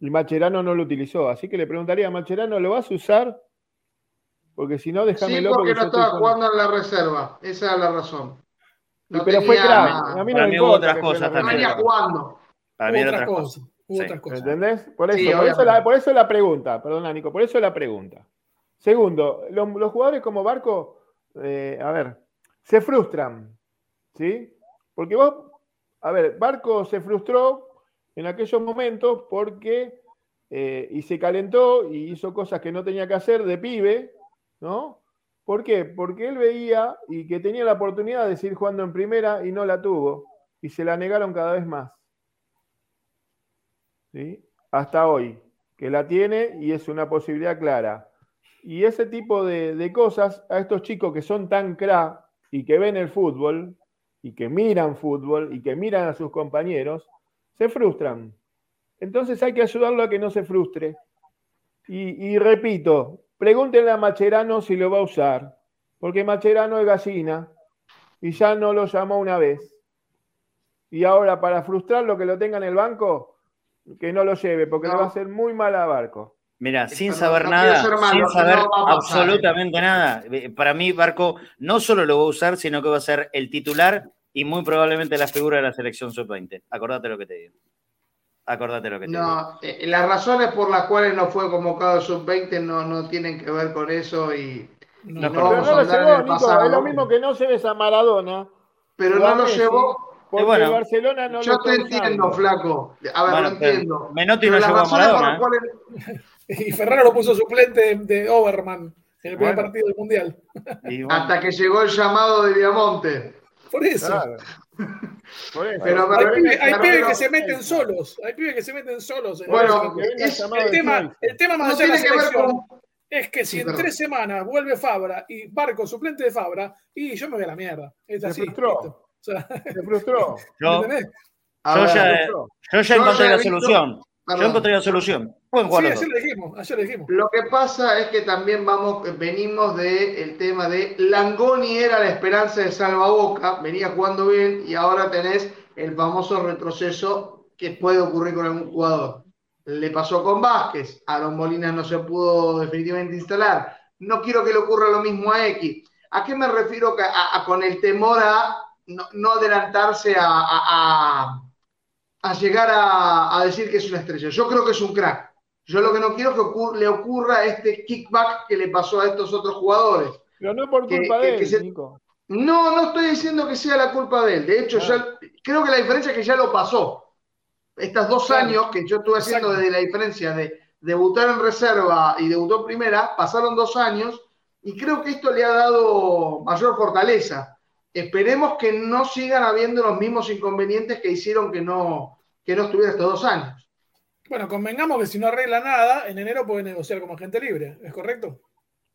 Y Macherano no lo utilizó. Así que le preguntaría a Macherano, ¿lo vas a usar? Porque si no, Sí, déjamelo. porque yo no estaba con- jugando en la reserva. Esa es la razón. Pero fue crack. A mí no Para me mí hubo importa otras cosas también. venía jugando. Para Hubo mí otras otra cosas. cosa. Hubo Sí. otras cosas. ¿Entendés? Por eso, Sí, por, eso la, por eso la pregunta, perdona Nico, por eso la pregunta. Segundo, los, los jugadores como Barco, eh, a ver, se frustran, ¿sí? Porque vos, a ver, Barco se frustró en aquellos momentos porque, eh, y se calentó y hizo cosas que no tenía que hacer de pibe, ¿no? ¿Por qué? Porque él veía y que tenía la oportunidad de seguir jugando en primera y no la tuvo, y se la negaron cada vez más. ¿sí? hasta hoy, que la tiene y es una posibilidad clara. Y ese tipo de, cosas a estos chicos que son tan cra y que ven el fútbol y que miran fútbol y que miran a sus compañeros, se frustran. Entonces hay que ayudarlo a que no se frustre. Y repito, pregúntenle a Macherano si lo va a usar, porque Macherano es gallina y ya no lo llamó una vez. Y ahora para frustrarlo que lo tenga en el banco, que no lo lleve, porque No. le va a hacer muy mal a Barco. Mira, sin saber no nada, malo, sin saber no absolutamente nada. eh, Para mí, Barco no solo lo va a usar, sino que va a ser el titular y muy probablemente la figura de la selección sub-20. Acordate lo que te digo. Acordate lo que te digo. No, eh, las razones por las cuales no fue convocado sub-20 no, no tienen que ver con eso y No, Pero vamos no a lo llevó, el Nico, pasado. es lo mismo que no lleves a Maradona, Pero no lo Messi, llevó. porque bueno. el Barcelona no Yo lo te entiendo, usando. flaco. A ver, Bueno, lo entiendo. Menotti no las llevó a razones por Maradona. las ¿eh? cuales (laughs) Y Ferraro lo puso suplente de, de Overman en el primer Bueno. partido del Mundial. Y (laughs) bueno, hasta que llegó el llamado de Diamonte. Por eso. Claro. Por eso. Pero Hay pibes, hay que se meten solos. Hay pibes que se meten solos. en Bueno, el- que venga es- el, tema, el tema más No allá de la selección con. es que si Sí, en perdón. tres semanas vuelve Fabra y Barco suplente de Fabra, y yo me voy a la mierda. Es Se frustró. listo. O sea, Se frustró. (laughs) ¿me yo, Yo ya- yo ya Yo encontré la visto- Yo encontré la solución. Pueden jugar Sí, ayer lo dijimos, ayer lo dijimos. Lo que pasa es que también vamos, venimos del tema de Langoni era la esperanza de Salvaboca, venía jugando bien y ahora tenés el famoso retroceso que puede ocurrir con algún jugador. Le pasó con Vázquez, Aaron Molina no se pudo definitivamente instalar. No quiero que le ocurra lo mismo a X. ¿A qué me refiero? Que a- a- con el temor a no, no adelantarse a, a- llegar a, a decir que es una estrella. Yo creo que es un crack. Yo lo que no quiero es que le ocurra este kickback que le pasó a estos otros jugadores. Pero no por Que- culpa que- de él, que se- Nico. No, no estoy diciendo que sea la culpa de él. De hecho, ya, creo que la diferencia es que ya lo pasó. Estos dos Claro. años que yo estuve haciendo Exacto. desde la diferencia de debutar en reserva y debutó en primera, pasaron dos años y creo que esto le ha dado mayor fortaleza. Esperemos que no sigan habiendo los mismos inconvenientes que hicieron que no, que no estuviera estos dos años. Bueno, convengamos que si no arregla nada, en enero puede negociar como agente libre, ¿es correcto?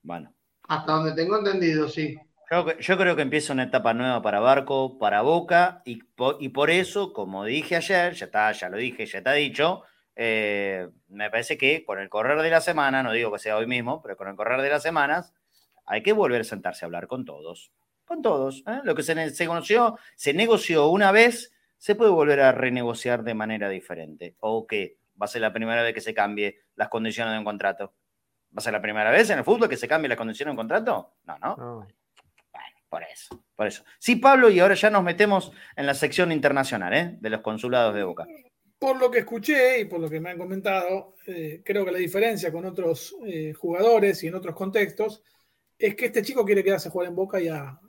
Bueno. Hasta donde tengo entendido, sí. Yo, yo creo que empieza una etapa nueva para Barco, para Boca, y, y por eso, como dije ayer, ya está, ya lo dije, ya está dicho, eh, me parece que con el correr de la semana, no digo que sea hoy mismo, pero con el correr de las semanas, hay que volver a sentarse a hablar con todos. Con todos. ¿eh? Lo que se, se conoció, se negoció una vez, se puede volver a renegociar de manera diferente. ¿O qué? ¿Va a ser la primera vez que se cambie las condiciones de un contrato? ¿Va a ser la primera vez en el fútbol que se cambie las condiciones de un contrato? No, no. No. Bueno, por eso, por eso. Sí, Pablo, y ahora ya nos metemos en la sección internacional, ¿eh? De los consulados de Boca. Por lo que escuché y por lo que me han comentado, eh, creo que la diferencia con otros eh, jugadores y en otros contextos es que este chico quiere quedarse a jugar en Boca y, a-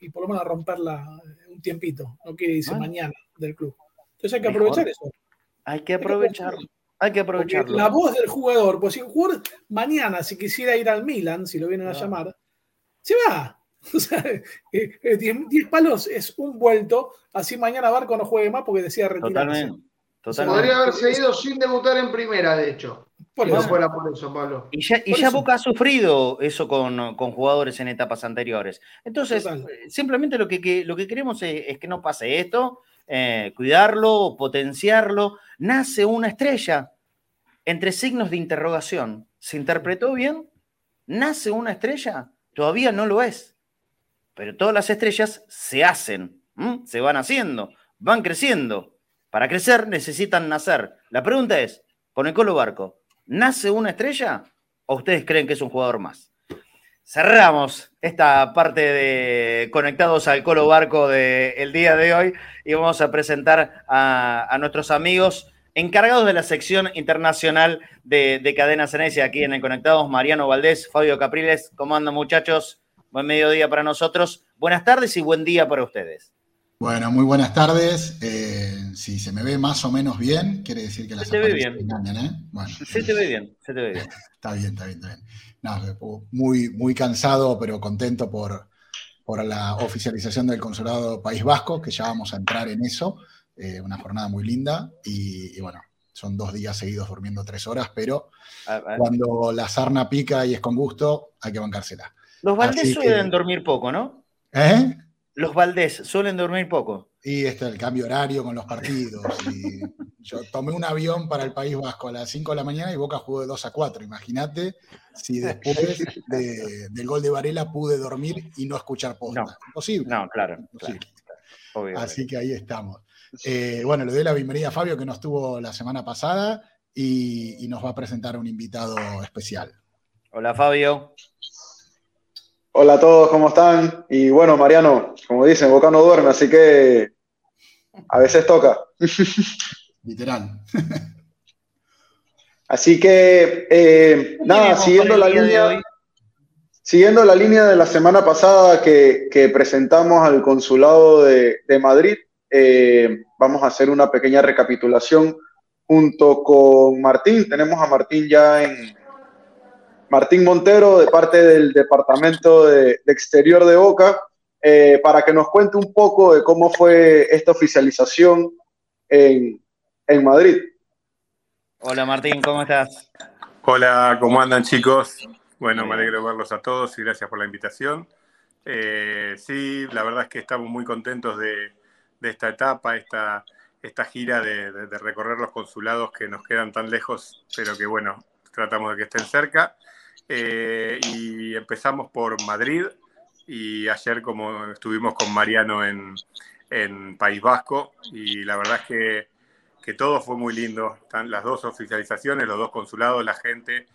y por lo menos a romperla un tiempito. No quiere irse Bueno. mañana del club. Entonces hay que Mejor. aprovechar eso. Hay que Hay que aprovecharlo. Hay que Porque aprovecharlo. la voz del jugador, pues si un jugador mañana, si quisiera ir al Milan, si lo vienen a No. llamar, se va. (laughs) O sea, 10 palos es un vuelto, así mañana Barco no juegue más porque decía retirarse. Totalmente. Totalmente. Podría haberse ido sin debutar en primera, de hecho. Por Si no eso. fuera por eso, Pablo. Y ya, y ya. Boca ha sufrido eso con, con jugadores en etapas anteriores. Entonces, Total. eh, simplemente lo que, que- lo que queremos es, es que no pase esto, eh, cuidarlo, potenciarlo. Nace una estrella entre signos de interrogación. ¿Se interpretó bien? ¿Nace una estrella? Todavía no lo es. Pero todas las estrellas se hacen, ¿m? se van haciendo, van creciendo. Para crecer necesitan nacer. La pregunta es, con el Colo Barco, ¿nace una estrella o ustedes creen que es un jugador más? Cerramos esta parte de Conectados al Colo Barco del día de hoy y vamos a presentar a, nuestros amigos encargados de la sección internacional de, de Cadena Ceneice aquí en el Conectados, Mariano Valdés, Fabio Capriles. ¿Cómo andan muchachos? Buen mediodía para nosotros. Buenas tardes y buen día para ustedes. Bueno, muy buenas tardes. Eh, si se me ve más o menos bien, quiere decir que las Se te ve bien. engañan, ¿eh? Bueno, Se te ve bien, se te ve bien. (laughs) Está bien, está bien, está bien. No, muy, muy cansado, pero contento por, por la oficialización del Consulado País Vasco, que ya vamos a entrar en eso. Eh, una jornada muy linda y, y bueno, son dos días seguidos durmiendo tres horas, pero cuando la sarna pica y es con gusto, hay que bancársela. Los Valdés que- suelen dormir poco, ¿no? ¿Eh? Los Valdés suelen dormir poco. Y este el cambio horario con los partidos. Y (laughs) yo tomé un avión para el País Vasco a las 5 de la mañana y Boca jugó de 2 a 4. Imagínate si después de- del gol de Varela pude dormir y no escuchar posta. No. Imposible. No, claro. claro, obvio. Así que ahí estamos. Eh, bueno, le doy la bienvenida a Fabio que nos tuvo la semana pasada y, y nos va a presentar un invitado especial. Hola Fabio. Hola a todos, ¿cómo están? Y bueno, Mariano, como dicen, Boca no duerme, así que a veces toca. (laughs) Literal. (laughs) Así que, eh, nada, siguiendo la línea, siguiendo la línea de la semana pasada que, que presentamos al consulado de, de Madrid, eh, vamos a hacer una pequeña recapitulación junto con Martín. Tenemos a Martín ya en Martín Montero de parte del Departamento de, de Exterior de Boca, eh, para que nos cuente un poco de cómo fue esta oficialización en, en Madrid. Hola Martín, ¿cómo estás? Hola, ¿cómo andan chicos? Bueno, me alegro de verlos a todos y gracias por la invitación. Eh, sí, la verdad es que estamos muy contentos de, de esta etapa, esta, esta gira de, de, recorrer los consulados que nos quedan tan lejos, pero que bueno, tratamos de que estén cerca. Eh, y empezamos por Madrid y ayer como estuvimos con Mariano en, en País Vasco y la verdad es que, que, todo fue muy lindo. Están las dos oficializaciones, los dos consulados, la gente,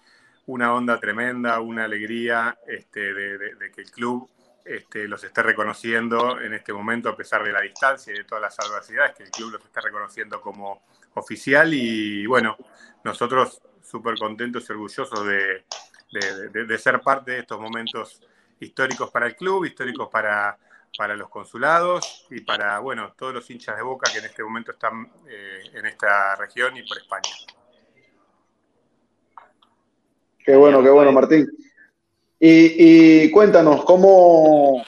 una onda tremenda, una alegría este, de, que el club este, los esté reconociendo en este momento a pesar de la distancia y de todas las adversidades, que el club los esté reconociendo como oficial y bueno, nosotros súper contentos y orgullosos de, de, ser parte de estos momentos históricos para el club, históricos para, para los consulados y para, bueno, todos los hinchas de Boca que en este momento están eh, en esta región y por España. Qué bueno, qué bueno, Martín. Y, cuéntanos, ¿cómo, o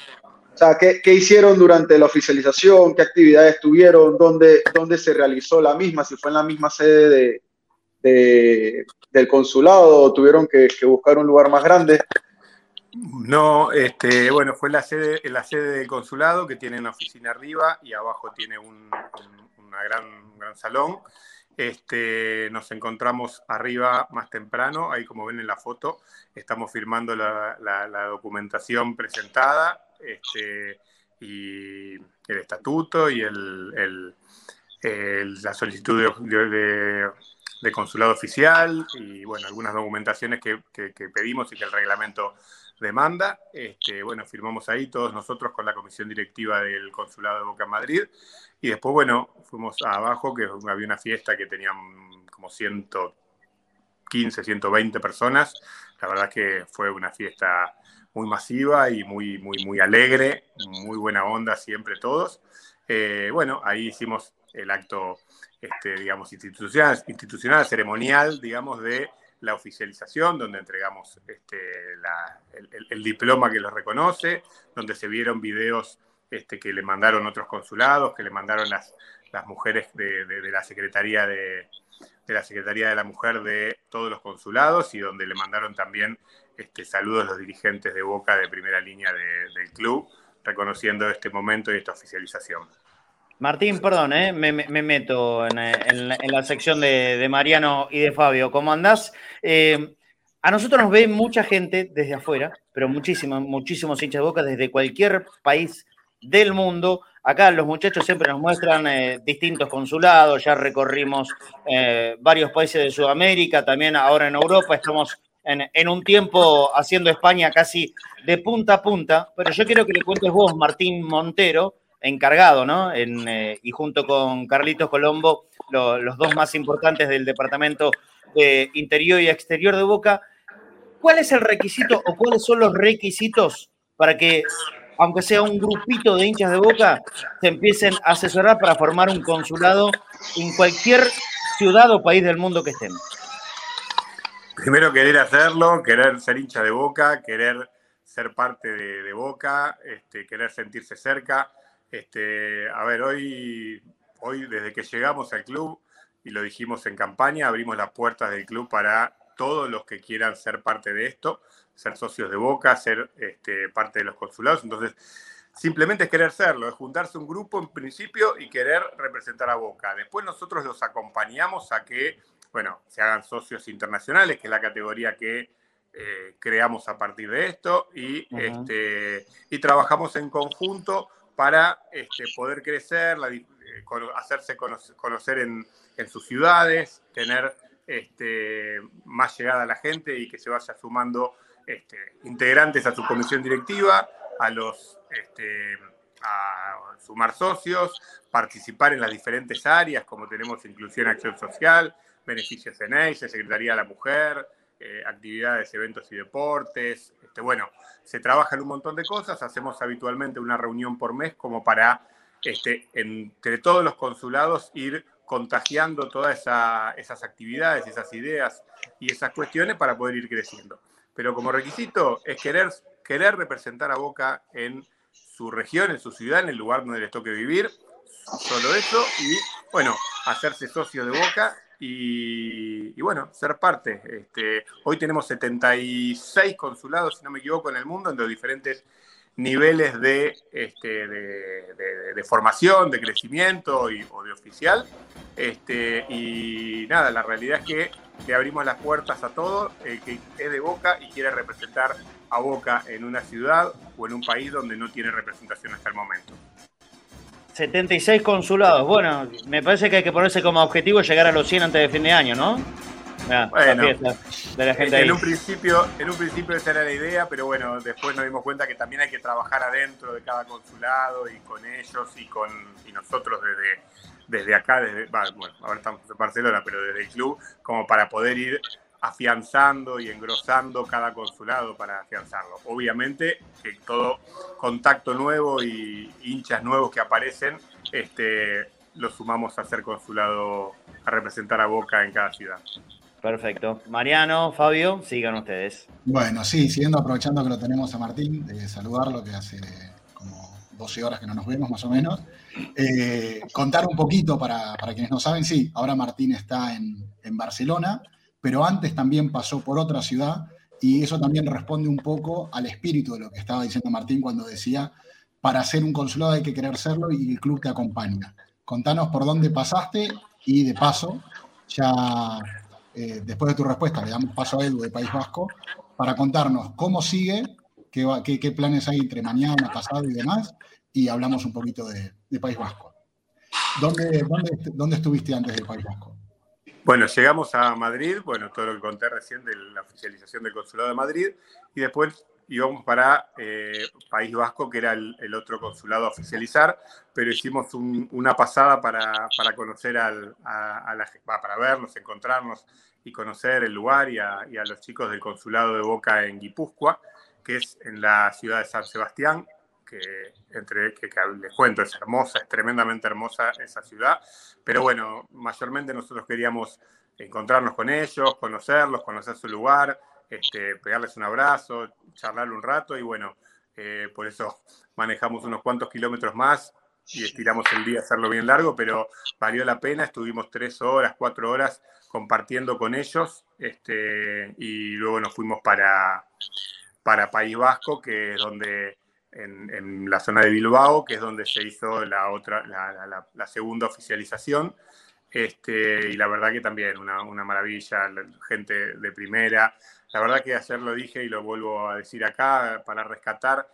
sea, ¿qué, ¿qué, hicieron durante la oficialización? ¿Qué actividades tuvieron? ¿Dónde, ¿Dónde se realizó la misma? Si fue en la misma sede de, de, del consulado? ¿Tuvieron que, buscar un lugar más grande? No, este, bueno, fue la sede, la sede del consulado que tiene una oficina arriba y abajo tiene un, una gran, gran salón. Este, nos encontramos arriba más temprano, ahí como ven en la foto, estamos firmando la, la, documentación presentada este, y el estatuto y el, el, la solicitud de, de consulado oficial y bueno, algunas documentaciones que, pedimos y que el reglamento demanda. Este, bueno, firmamos ahí todos nosotros con la comisión directiva del consulado de Boca en Madrid y después, bueno, fuimos abajo que había una fiesta que tenían como 115, 120 personas. La verdad que fue una fiesta muy masiva y muy, muy, muy alegre, muy buena onda siempre todos. Eh, bueno, ahí hicimos el acto este, digamos, institucional, institucional, ceremonial, digamos, de la oficialización, donde entregamos este, el, diploma que los reconoce, donde se vieron videos este, que le mandaron otros consulados, que le mandaron las, las mujeres de, la Secretaría de, la Secretaría de la Mujer de todos los consulados y donde le mandaron también este, saludos los dirigentes de Boca de primera línea del club, reconociendo este momento y esta oficialización. Martín, perdón, ¿eh? me, meto en, la, sección de, Mariano y de Fabio. ¿Cómo andás? Eh, a nosotros nos ve mucha gente desde afuera, pero muchísimos, muchísimos hinchas de boca desde cualquier país del mundo. Acá los muchachos siempre nos muestran eh, distintos consulados, ya recorrimos varios países de Sudamérica, también ahora en Europa estamos en, en, un tiempo haciendo España casi de punta a punta, pero yo quiero que le cuentes vos, Martín Montero, encargado, ¿no? Eh, y junto con Carlitos Colombo, los dos más importantes del Departamento de Interior y Exterior de Boca. ¿Cuál es el requisito o cuáles son los requisitos para que, aunque sea un grupito de hinchas de Boca, se empiecen a asesorar para formar un consulado en cualquier ciudad o país del mundo que estén? Primero querer hacerlo, querer ser hincha de Boca, querer ser parte de, Boca, este, querer sentirse cerca este, a ver, hoy, hoy desde que llegamos al club, y lo dijimos en campaña, abrimos las puertas del club para todos los que quieran ser parte de esto, ser socios de Boca, ser este, parte de los consulados. Entonces, simplemente es querer serlo, es juntarse un grupo en principio y querer representar a Boca. Después nosotros los acompañamos a que, bueno, se hagan socios internacionales, que es la categoría que eh, creamos a partir de esto, y, este, y trabajamos en conjunto para este, poder crecer, eh, hacerse conocer, en, sus ciudades, tener este, más llegada a la gente y que se vaya sumando este, integrantes a su comisión directiva, a los sumar socios, participar en las diferentes áreas, como tenemos inclusión, acción social, beneficios en ella, Secretaría de la Mujer, eh, actividades, eventos y deportes. Este, bueno, se trabaja en un montón de cosas, hacemos habitualmente una reunión por mes como para, este, entre todos los consulados, ir contagiando todas esas actividades, esas ideas y esas cuestiones para poder ir creciendo. Pero como requisito es querer, querer representar a Boca en su región, en su ciudad, en el lugar donde les toque vivir, solo eso, y bueno, hacerse socio de Boca y, bueno, ser parte. Este, hoy tenemos 76 consulados, si no me equivoco, en el mundo, en los diferentes niveles de, este, de, formación, de crecimiento o de oficial. Este, y nada, la realidad es que le abrimos las puertas a todo el que es de Boca y quiere representar a Boca en una ciudad o en un país donde no tiene representación hasta el momento. 76 consulados. Bueno, me parece que hay que ponerse como objetivo llegar a los 100 antes de fin de año, ¿no? bueno, de la gente en, un principio, en un principio esa era la idea, pero bueno, después nos dimos cuenta que también hay que trabajar adentro de cada consulado y con ellos y con y nosotros desde, desde acá, desde, bueno, ahora estamos en Barcelona, pero desde el club, como para poder ir afianzando y engrosando cada consulado para afianzarlo. Obviamente que todo contacto nuevo y hinchas nuevos que aparecen, este, lo sumamos a ser consulado, a representar a Boca en cada ciudad. Perfecto. Mariano, Fabio, sigan ustedes. Bueno, sí, siguiendo aprovechando que lo tenemos a Martín, de saludarlo, que hace como 12 horas que no nos vemos más o menos. Eh, contar un poquito para, quienes no saben, sí, ahora Martín está en, en, Barcelona, pero antes también pasó por otra ciudad y eso también responde un poco al espíritu de lo que estaba diciendo Martín cuando decía, para ser un consulado hay que querer serlo y el club te acompaña. Contanos por dónde pasaste y de paso, ya eh, después de tu respuesta, le damos paso a Edu de País Vasco para contarnos cómo sigue, qué, planes hay entre mañana, pasado y demás, y hablamos un poquito de, País Vasco. ¿Dónde, dónde, estuviste antes de País Vasco? Bueno, llegamos a Madrid, bueno, todo lo que conté recién de la oficialización del Consulado de Madrid, y después íbamos para eh, País Vasco, que era el, otro consulado a oficializar, pero hicimos una pasada para, para conocer al, a, la, para vernos, encontrarnos y conocer el lugar y a, los chicos del consulado de Boca en Guipúzcoa, que es en la ciudad de San Sebastián, que, entre, que, les cuento, es hermosa, es tremendamente hermosa esa ciudad, pero bueno, mayormente nosotros queríamos encontrarnos con ellos, conocerlos, conocer su lugar, este, pegarles un abrazo, charlar un rato y bueno, eh, por eso manejamos unos cuantos kilómetros más y estiramos el día a hacerlo bien largo, pero valió la pena, estuvimos tres horas, cuatro horas compartiendo con ellos este, y luego nos fuimos para, para País Vasco, que es donde en, la zona de Bilbao, que es donde se hizo la otra, la, segunda oficialización. Este, y la verdad que también una, una maravilla, gente de primera, la verdad que ayer lo dije y lo vuelvo a decir acá, para rescatar,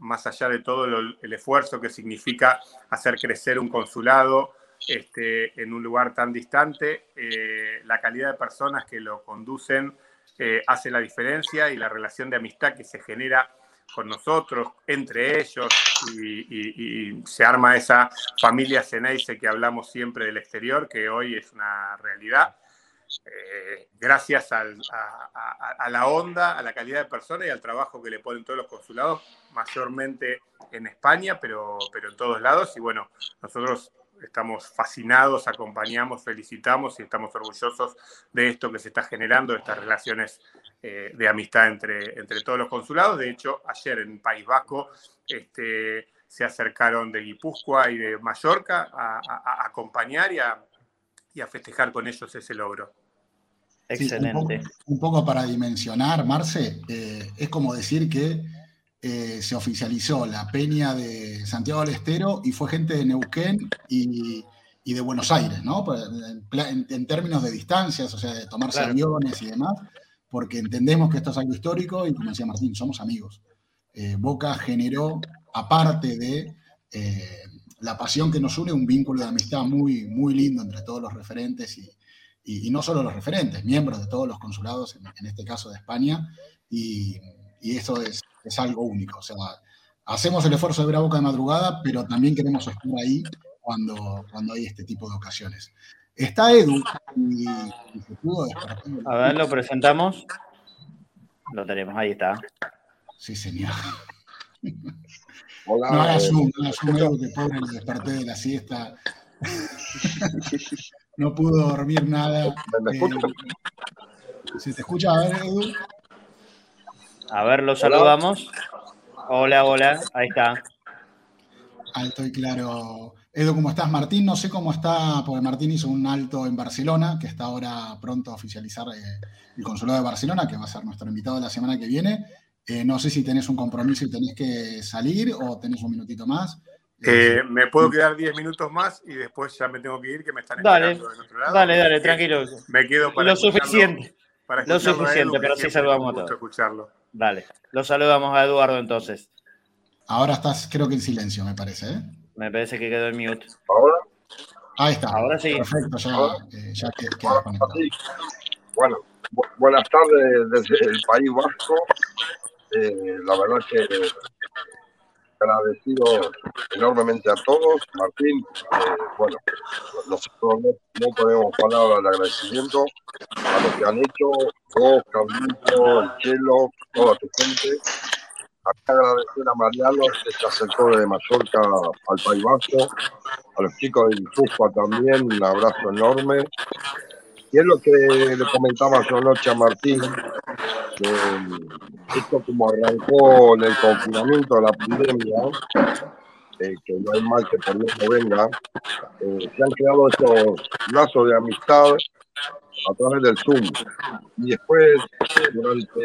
más allá de todo el esfuerzo que significa hacer crecer un consulado este, en un lugar tan distante, eh, la calidad de personas que lo conducen eh, hace la diferencia y la relación de amistad que se genera con nosotros, entre ellos, y, se arma esa familia Ceneice que hablamos siempre del exterior, que hoy es una realidad. Eh, gracias a, la onda, a la calidad de persona y al trabajo que le ponen todos los consulados, mayormente en España, pero, pero en todos lados. Y bueno, nosotros estamos fascinados, acompañamos, felicitamos y estamos orgullosos de esto que se está generando, de estas relaciones eh, de amistad entre, entre todos los consulados. De hecho, ayer en País Vasco este, se acercaron de Guipúzcoa y de Mallorca a acompañar y a y a festejar con ellos ese logro. Excelente. un, poco, para dimensionar, Marce, eh, es como decir que eh, se oficializó la peña de Santiago del Estero y fue gente de Neuquén y, de Buenos Aires, ¿no? Pues, en, términos de distancias, o sea, de tomarse aviones y demás, porque entendemos que esto es algo histórico y como decía Martín, somos amigos. Eh, Boca generó, aparte de la pasión que nos une, un vínculo de amistad muy, muy lindo entre todos los referentes y, y, no solo los referentes, miembros de todos los consulados, en, este caso de España, y, y eso es, es, algo único. O sea, hacemos el esfuerzo de ver a boca de madrugada, pero también queremos estar ahí cuando, cuando hay este tipo de ocasiones. Está Edu y, se pudo despertar. A ver, lo presentamos. Lo tenemos, ahí está. Sí, señor. Hola, no hagas un, no hagas un que pobre me desperté de la siesta. no pudo dormir nada. ¿Me eh, ¿Se te escucha? A ver, Edu. A ver, lo saludamos. Hola, hola, ahí está. Alto y claro. Edu, ¿cómo estás? Martín, no sé cómo está, porque Martín hizo un alto en Barcelona, que está ahora pronto a oficializar eh, el consulado de Barcelona, que va a ser nuestro invitado la semana que viene. Eh, no sé si tenés un compromiso y tenés que salir o tenés un minutito más. Eh, me puedo quedar 10 minutos más y después ya me tengo que ir, que me están Dale, esperando de otro lado. dale, dale, tranquilo. Me quedo para Lo suficiente. Para Lo escucharlo a suficiente, pero siempre saludamos es gusto todos. escucharlo. Dale. Lo saludamos a Eduardo entonces. Ahora estás, creo que en silencio, me parece. ¿eh? Me parece que quedó en mute. Ahora, Ahí está. Ahora sí. Perfecto, ya, eh, ya conectado. sí. Bueno, bu- buenas tardes desde el País Vasco. Eh, la verdad que agradecido enormemente a todos. Martín, eh, bueno, nosotros no, ponemos palabras de agradecimiento a lo que han hecho vos, Carlito, el Chelo, toda tu gente. Acá agradecer a Mariano que se acercó de Mallorca al País Vasco, a los chicos de Infuspa también, un abrazo enorme. Y es lo que le comentaba yo anoche a Martín, que esto como arrancó en el confinamiento de la pandemia, eh, que no hay mal que por bien no venga, eh, se han creado estos lazos de amistad a través del Zoom. Y después, durante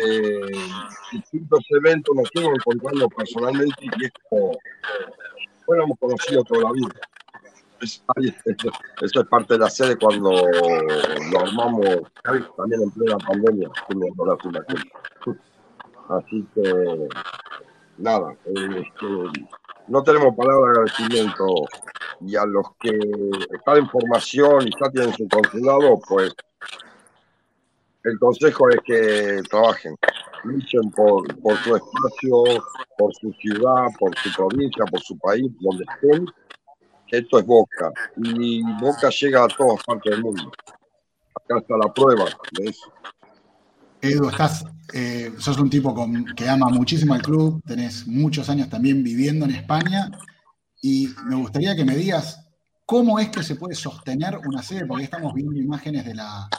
distintos eventos, nos fuimos encontrando personalmente y es como fuéramos conocidos toda la vida. Eso, es parte de la sede cuando lo armamos también en plena pandemia. Así que, nada, eh, este, no tenemos palabra de agradecimiento y a los que están en formación y ya tienen su consulado, pues el consejo es que trabajen, luchen por su espacio, por su ciudad, por su provincia, por su país, donde estén. Esto es Boca y Boca llega a todas partes del mundo. Acá está la prueba de eso. Edu, estás, eh, sos un tipo que ama muchísimo al club, tenés muchos años también viviendo en España y me gustaría que me digas cómo es que se puede sostener una sede, porque estamos viendo imágenes de la,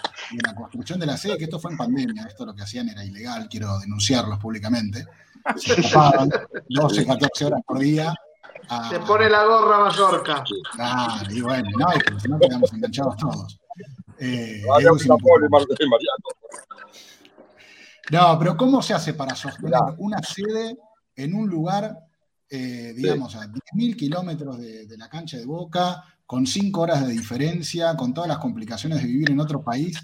construcción de la sede, que esto fue en pandemia, esto lo que hacían era ilegal, quiero denunciarlos públicamente. Se escapaban 12, 14 horas por día. Se pone la gorra Mallorca. Claro, y bueno, no, es que si no quedamos enganchados todos. Eh. No, pero ¿cómo se hace para sostener una sede en un lugar, eh, digamos, a 10.000 kilómetros de, de la cancha de Boca, con cinco horas de diferencia, con todas las complicaciones de vivir en otro país?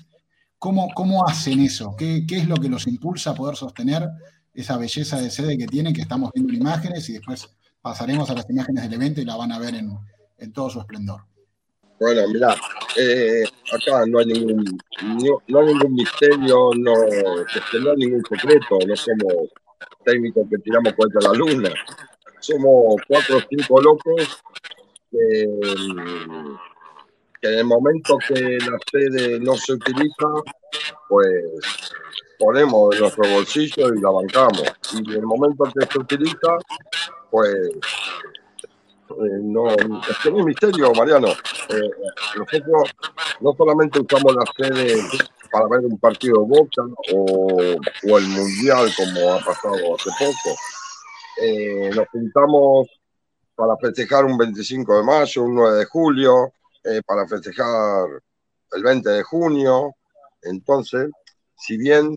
¿Cómo, cómo hacen eso? ¿Qué, qué es lo que los impulsa a poder sostener esa belleza de sede que tienen, que estamos viendo en imágenes y después pasaremos a las imágenes del evento y la van a ver en, en todo su esplendor? Bueno, mirá, eh, acá no hay ningún, misterio, no, este, no hay ningún secreto, no somos técnicos que tiramos cuenta a la luna. Somos cuatro o cinco locos que, que en el momento que la sede no se utiliza, pues ponemos de nuestro bolsillo y la bancamos. Y en el momento que se utiliza, pues eh, no, es que hay misterio, Mariano. Eh, nosotros no solamente usamos la sede para ver un partido de boca o, o el mundial, como ha pasado hace poco. Eh, nos juntamos para festejar un 25 de mayo, un 9 de julio, eh, para festejar el 20 de junio. Entonces, si bien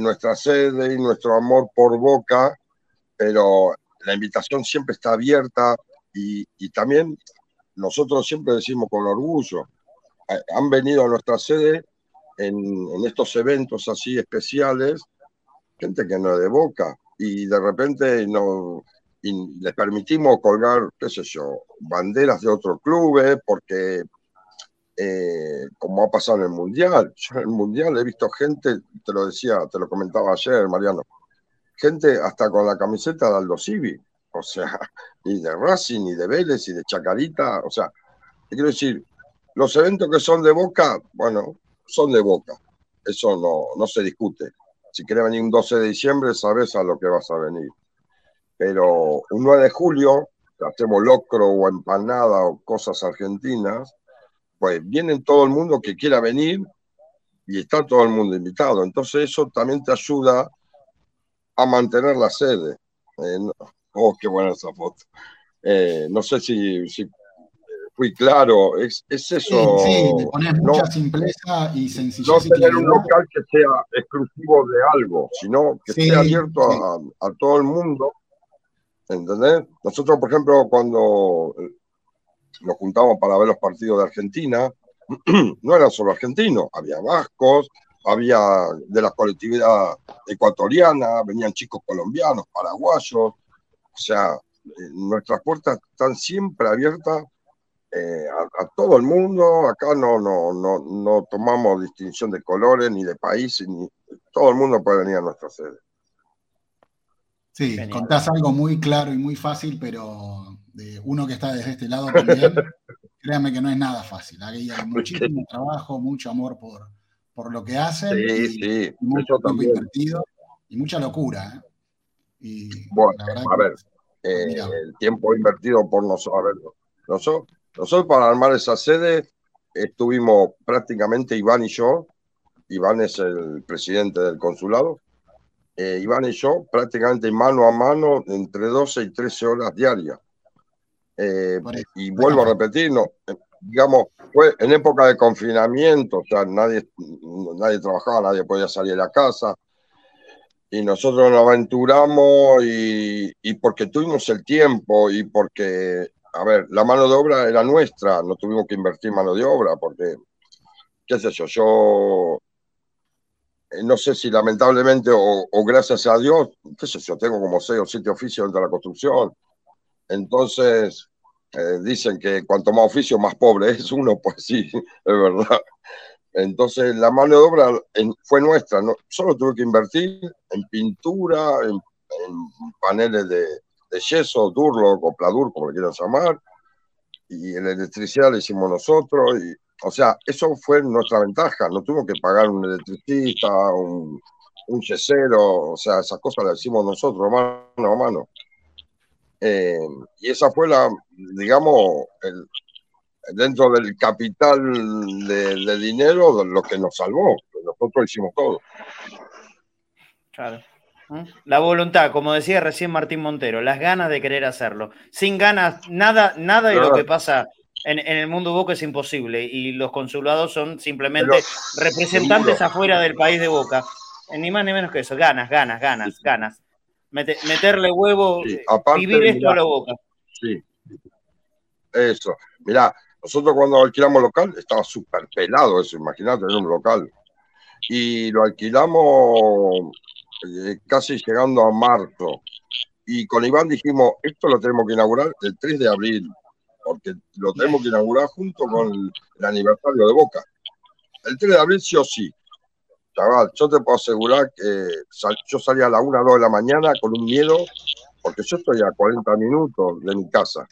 nuestra sede y nuestro amor por Boca, pero la invitación siempre está abierta y, también nosotros siempre decimos con orgullo, eh, han venido a nuestra sede en, estos eventos así especiales, gente que no es de Boca, y de repente no, les permitimos colgar, qué sé yo, banderas de otros clubes, porque eh, como ha pasado en el Mundial, yo en el Mundial he visto gente, te lo decía, te lo comentaba ayer, Mariano, gente hasta con la camiseta de Aldo Civi, o sea, (laughs) ni de Racing, ni de Vélez, ni de Chacarita, o sea, quiero decir, los eventos que son de Boca, bueno, son de Boca, eso no, no se discute. Si querés venir un 12 de diciembre, sabes a lo que vas a venir. Pero un 9 de julio, hacemos locro o empanada o cosas argentinas, pues viene todo el mundo que quiera venir y está todo el mundo invitado. Entonces eso también te ayuda a mantener la sede. Eh, no- oh, qué buena esa foto. Eh, no sé si, si fui claro, es, es Sí, eso. sí, le pones no, mucha simpleza y sencillez no tener un local que sea exclusivo de algo, sino que Sí, esté abierto sí. a, a todo el mundo. ¿Entendés? Nosotros, por ejemplo, cuando eh, nos juntamos para ver los partidos de Argentina, (clears throat) no eran solo argentinos, había vascos, había de la colectividad ecuatoriana, venían chicos colombianos, paraguayos, o sea, eh, nuestras puertas están siempre abiertas eh, a, a todo el mundo, acá no, no, no, no tomamos distinción de colores ni de países, ni, todo el mundo puede venir a nuestra sede. Sí, Genial. contás algo muy claro y muy fácil, pero de uno que está desde este lado también, (laughs) créanme que no es nada fácil. Hay muchísimo trabajo, mucho amor por, por lo que hacen Sí, y, sí, y mucho tiempo invertido y mucha locura. ¿eh? Y Bueno, a ver, eh, el tiempo invertido por nosotros, a ver, nosotros, nosotros para armar esa sede estuvimos prácticamente Iván y yo, Iván es el presidente del consulado, eh, Iván y yo prácticamente mano a mano entre 12 y 13 horas diarias. Eh, y vuelvo a repetir, no, digamos, fue en época de confinamiento, o sea, nadie, nadie trabajaba, nadie podía salir de la casa, y nosotros nos aventuramos y, y porque tuvimos el tiempo y porque, a ver, la mano de obra era nuestra, no tuvimos que invertir mano de obra, porque, qué sé yo, yo eh, no sé si lamentablemente o, o gracias a Dios, qué sé yo, tengo como seis o siete oficios dentro de la construcción. Entonces, eh, dicen que cuanto más oficio, más pobre es uno, pues sí, (laughs) es verdad. Entonces, la mano de obra fue nuestra, ¿no? solo tuve que invertir en pintura, en, en paneles de, de yeso, durlo, copladur, como le quieran llamar, y en electricidad la hicimos nosotros, y, o sea, eso fue nuestra ventaja, no tuvimos que pagar un electricista, un, un yesero, o sea, esas cosas las hicimos nosotros, mano a mano. Eh, y esa fue la, digamos, el, dentro del capital de, de dinero, lo que nos salvó. Nosotros hicimos todo. Claro. La voluntad, como decía recién Martín Montero, las ganas de querer hacerlo. Sin ganas, nada, nada de lo que pasa en, en el mundo Boca es imposible. Y los consulados son simplemente Pero, representantes seguro. afuera del país de Boca. Eh, Ni más ni menos que eso. Ganas, ganas, ganas, ganas. Mete- meterle huevo, Sí, eh, aparte, vivir esto mirá, a la Boca. Sí, eso. Mirá, nosotros cuando alquilamos local estaba súper pelado eso, imagínate, en un local. Y lo alquilamos eh, casi llegando a marzo. Y con Iván dijimos, esto lo tenemos que inaugurar el 3 de abril, porque lo tenemos que inaugurar junto con el aniversario de Boca. El 3 de abril sí o sí. Chaval, yo te puedo asegurar que sal- yo salía a la 1 o 2 de la mañana con un miedo, porque yo estoy a 40 minutos de mi casa.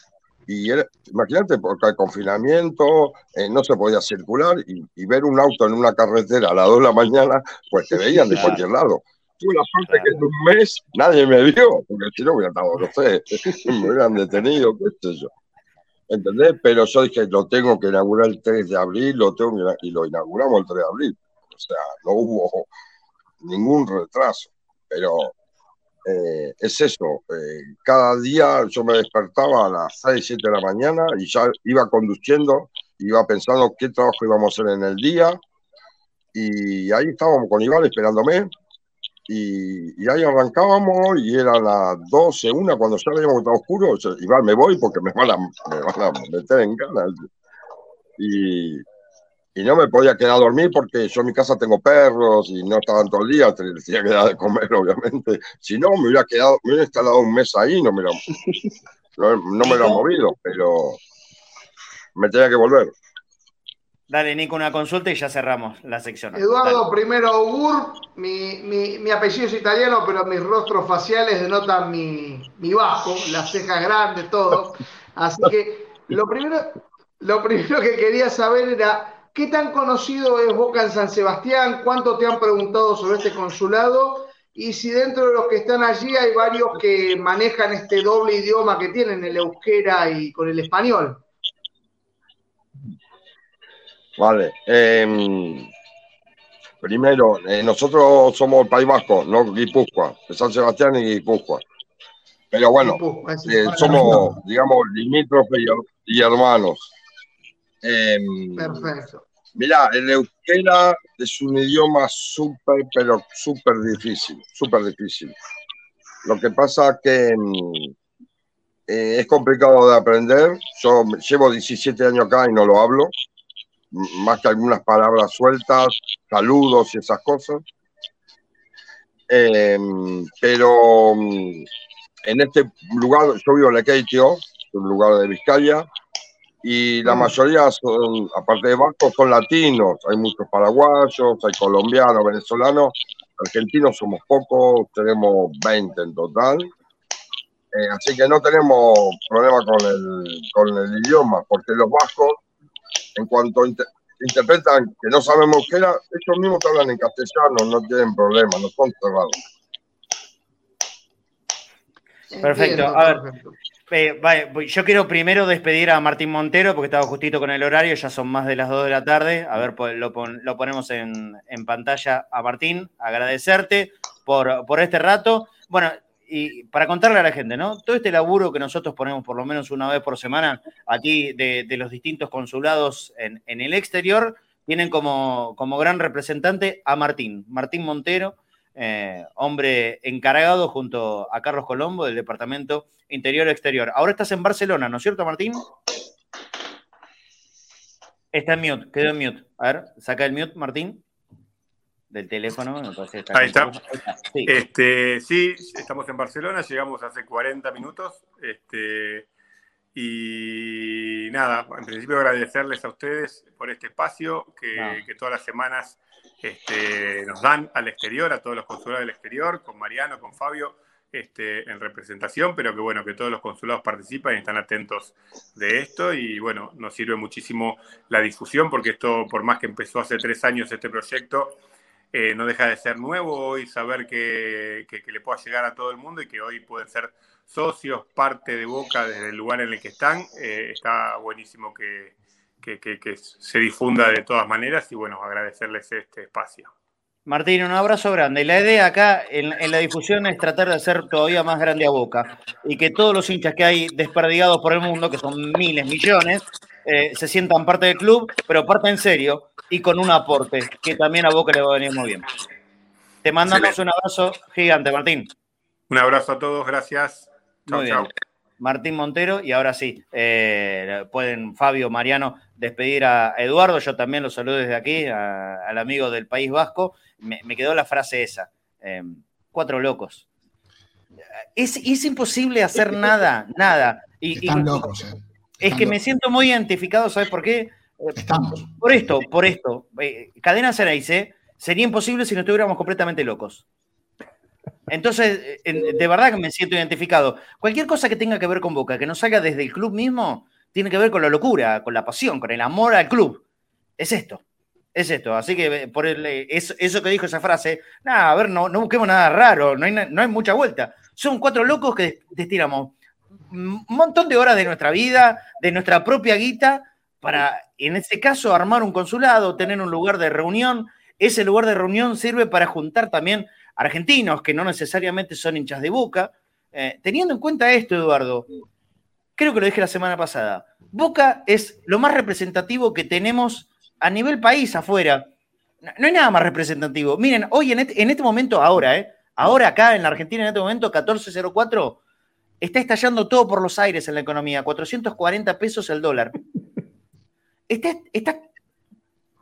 Y era- imagínate, porque el confinamiento, eh, no se podía circular y, y ver un auto en una carretera a las 2 de la mañana, pues te veían de Claro. cualquier lado. Tuve la suerte Claro. que en un mes nadie me vio, porque si no hubiera estado, no sé, (laughs) me hubieran detenido, qué sé yo. ¿Entendés? Pero yo dije, lo tengo que inaugurar el 3 de abril, lo tengo y lo inauguramos el 3 de abril. O sea, no hubo ningún retraso. Pero eh, es eso, eh, cada día yo me despertaba a las 6, 7 de la mañana y ya iba conduciendo, iba pensando qué trabajo íbamos a hacer en el día y ahí estábamos con Iván esperándome y, y ahí arrancábamos y eran las 12, una, cuando ya veíamos que estaba oscuro, Iván, me voy porque me van a, me van a meter en ganas. Y, y no me podía quedar a dormir porque yo en mi casa tengo perros y no estaban todo el día, (laughs) tenía que dar de comer, obviamente. Si no, me hubiera quedado, me hubiera instalado un mes ahí, no me lo, no, no me lo han movido, pero me tenía que volver. Dale, Nico, una consulta y ya cerramos la sección. Eduardo, Dale. primero Ugur, mi, mi- mi apellido es italiano, pero mis rostros faciales denotan mi, mi bajo, las cejas grandes, todo. Así que lo primero, lo primero que quería saber era, ¿qué tan conocido es Boca en San Sebastián? ¿Cuánto te han preguntado sobre este consulado? Y si dentro de los que están allí hay varios que manejan este doble idioma que tienen, el euskera y con el español. Vale. em, primero, eh, nosotros somos el País Vasco, no Guipúzcoa, San Sebastián y Guipúzcoa. Pero bueno, eh, somos, digamos, limítrofes y hermanos. Em, Perfecto. Mirá, el euskera es un idioma súper, pero súper difícil, súper difícil. Lo que pasa que mm, eh, es complicado de aprender. Yo llevo 17 años acá y no lo hablo, más que algunas palabras sueltas, saludos y esas cosas. Em, pero mm, en este lugar, yo vivo en Lekeitio, un lugar de Vizcaya, y la mayoría son, aparte de vascos, son latinos. Hay muchos paraguayos, hay colombianos, venezolanos, argentinos somos pocos, tenemos 20 en total. Eh, así que no tenemos problema con el, con el idioma, porque los vascos, en cuanto inter- interpretan que no sabemos euskera, ellos mismos te hablan en castellano, no tienen problema, no son cerrados. Perfecto. A ver, perfecto. Eh, voy- yo quiero primero despedir a Martín Montero porque estaba justito con el horario, ya son más de las 2 de la tarde. A ver, pues, lo, pon- lo ponemos en, pantalla a Martín. Agradecerte por, este rato. Bueno, y para contarle a la gente, ¿no? Todo este laburo que nosotros ponemos por lo menos una vez por semana aquí de, de los distintos consulados en, en el exterior, tienen como, como gran representante a Martín, Martín Montero, eh, hombre encargado junto a Carlos Colombo del Departamento Interior Exterior. Ahora estás en Barcelona, ¿no es cierto, Martín? Está en mute, quedó en mute. A ver, saca el mute, Martín, del teléfono. está. Ahí está, sí. Este, sí, estamos en Barcelona, llegamos hace 40 minutos. Este, y nada, en principio agradecerles a ustedes por este espacio que, No. que todas las semanas este, nos dan al exterior, a todos los consulados del exterior, con Mariano, con Fabio, este, en representación, pero que bueno, que todos los consulados participan y están atentos de esto. Y bueno, nos sirve muchísimo la difusión, porque esto, por más que empezó hace tres años este proyecto, eh, no deja de ser nuevo y saber que, que- le pueda llegar a todo el mundo y que hoy pueden ser socios, parte de Boca desde el lugar en el que están. Eh, está buenísimo que- que se difunda de todas maneras y bueno, agradecerles este espacio. Martín, un abrazo grande. La idea acá en, en la difusión es tratar de hacer todavía más grande a Boca y que todos los hinchas que hay desperdigados por el mundo, que son miles, millones, eh, se sientan parte del club, pero parte en serio y con un aporte que también a Boca le va a venir muy bien. Te mandamos Excelente. un abrazo gigante, Martín. Un abrazo a todos, gracias. Chao, Muy bien. chao. Martín Montero, y ahora sí, eh, pueden Fabio, Mariano, despedir a Eduardo. Yo también lo saludo desde aquí, a- al amigo del País Vasco. Me, me quedó la frase esa: eh, cuatro locos. Es, es imposible hacer nada, nada. Y, y- Están locos, eh. Es que me siento muy identificado, ¿sabes por qué? Eh, Estamos. Por esto, por esto. Eh, Cadena Ceneice sería imposible si no estuviéramos completamente locos. Entonces, eh, de verdad que me siento identificado. Cualquier cosa que tenga que ver con Boca, que no salga desde el club mismo, tiene que ver con la locura, con la pasión, con el amor al club. Es esto. Es esto. Así que eh, por el, eh, eso, eso que dijo esa frase, nada, a ver, no, no busquemos nada raro, no hay, no hay mucha vuelta. Son cuatro locos que destinamos un montón de horas de nuestra vida, de nuestra propia guita, para, en este caso, armar un consulado, tener un lugar de reunión. Ese lugar de reunión sirve para juntar también argentinos que no necesariamente son hinchas de boca. Eh, teniendo en cuenta esto, Eduardo, creo que lo dije la semana pasada, Boca es lo más representativo que tenemos a nivel país afuera. No, hay nada más representativo. Miren, hoy en este, en este momento, ahora, ¿eh? ahora acá en la Argentina, en este momento, 1404, está estallando todo por los aires en la economía, 440 pesos el dólar. Está, está,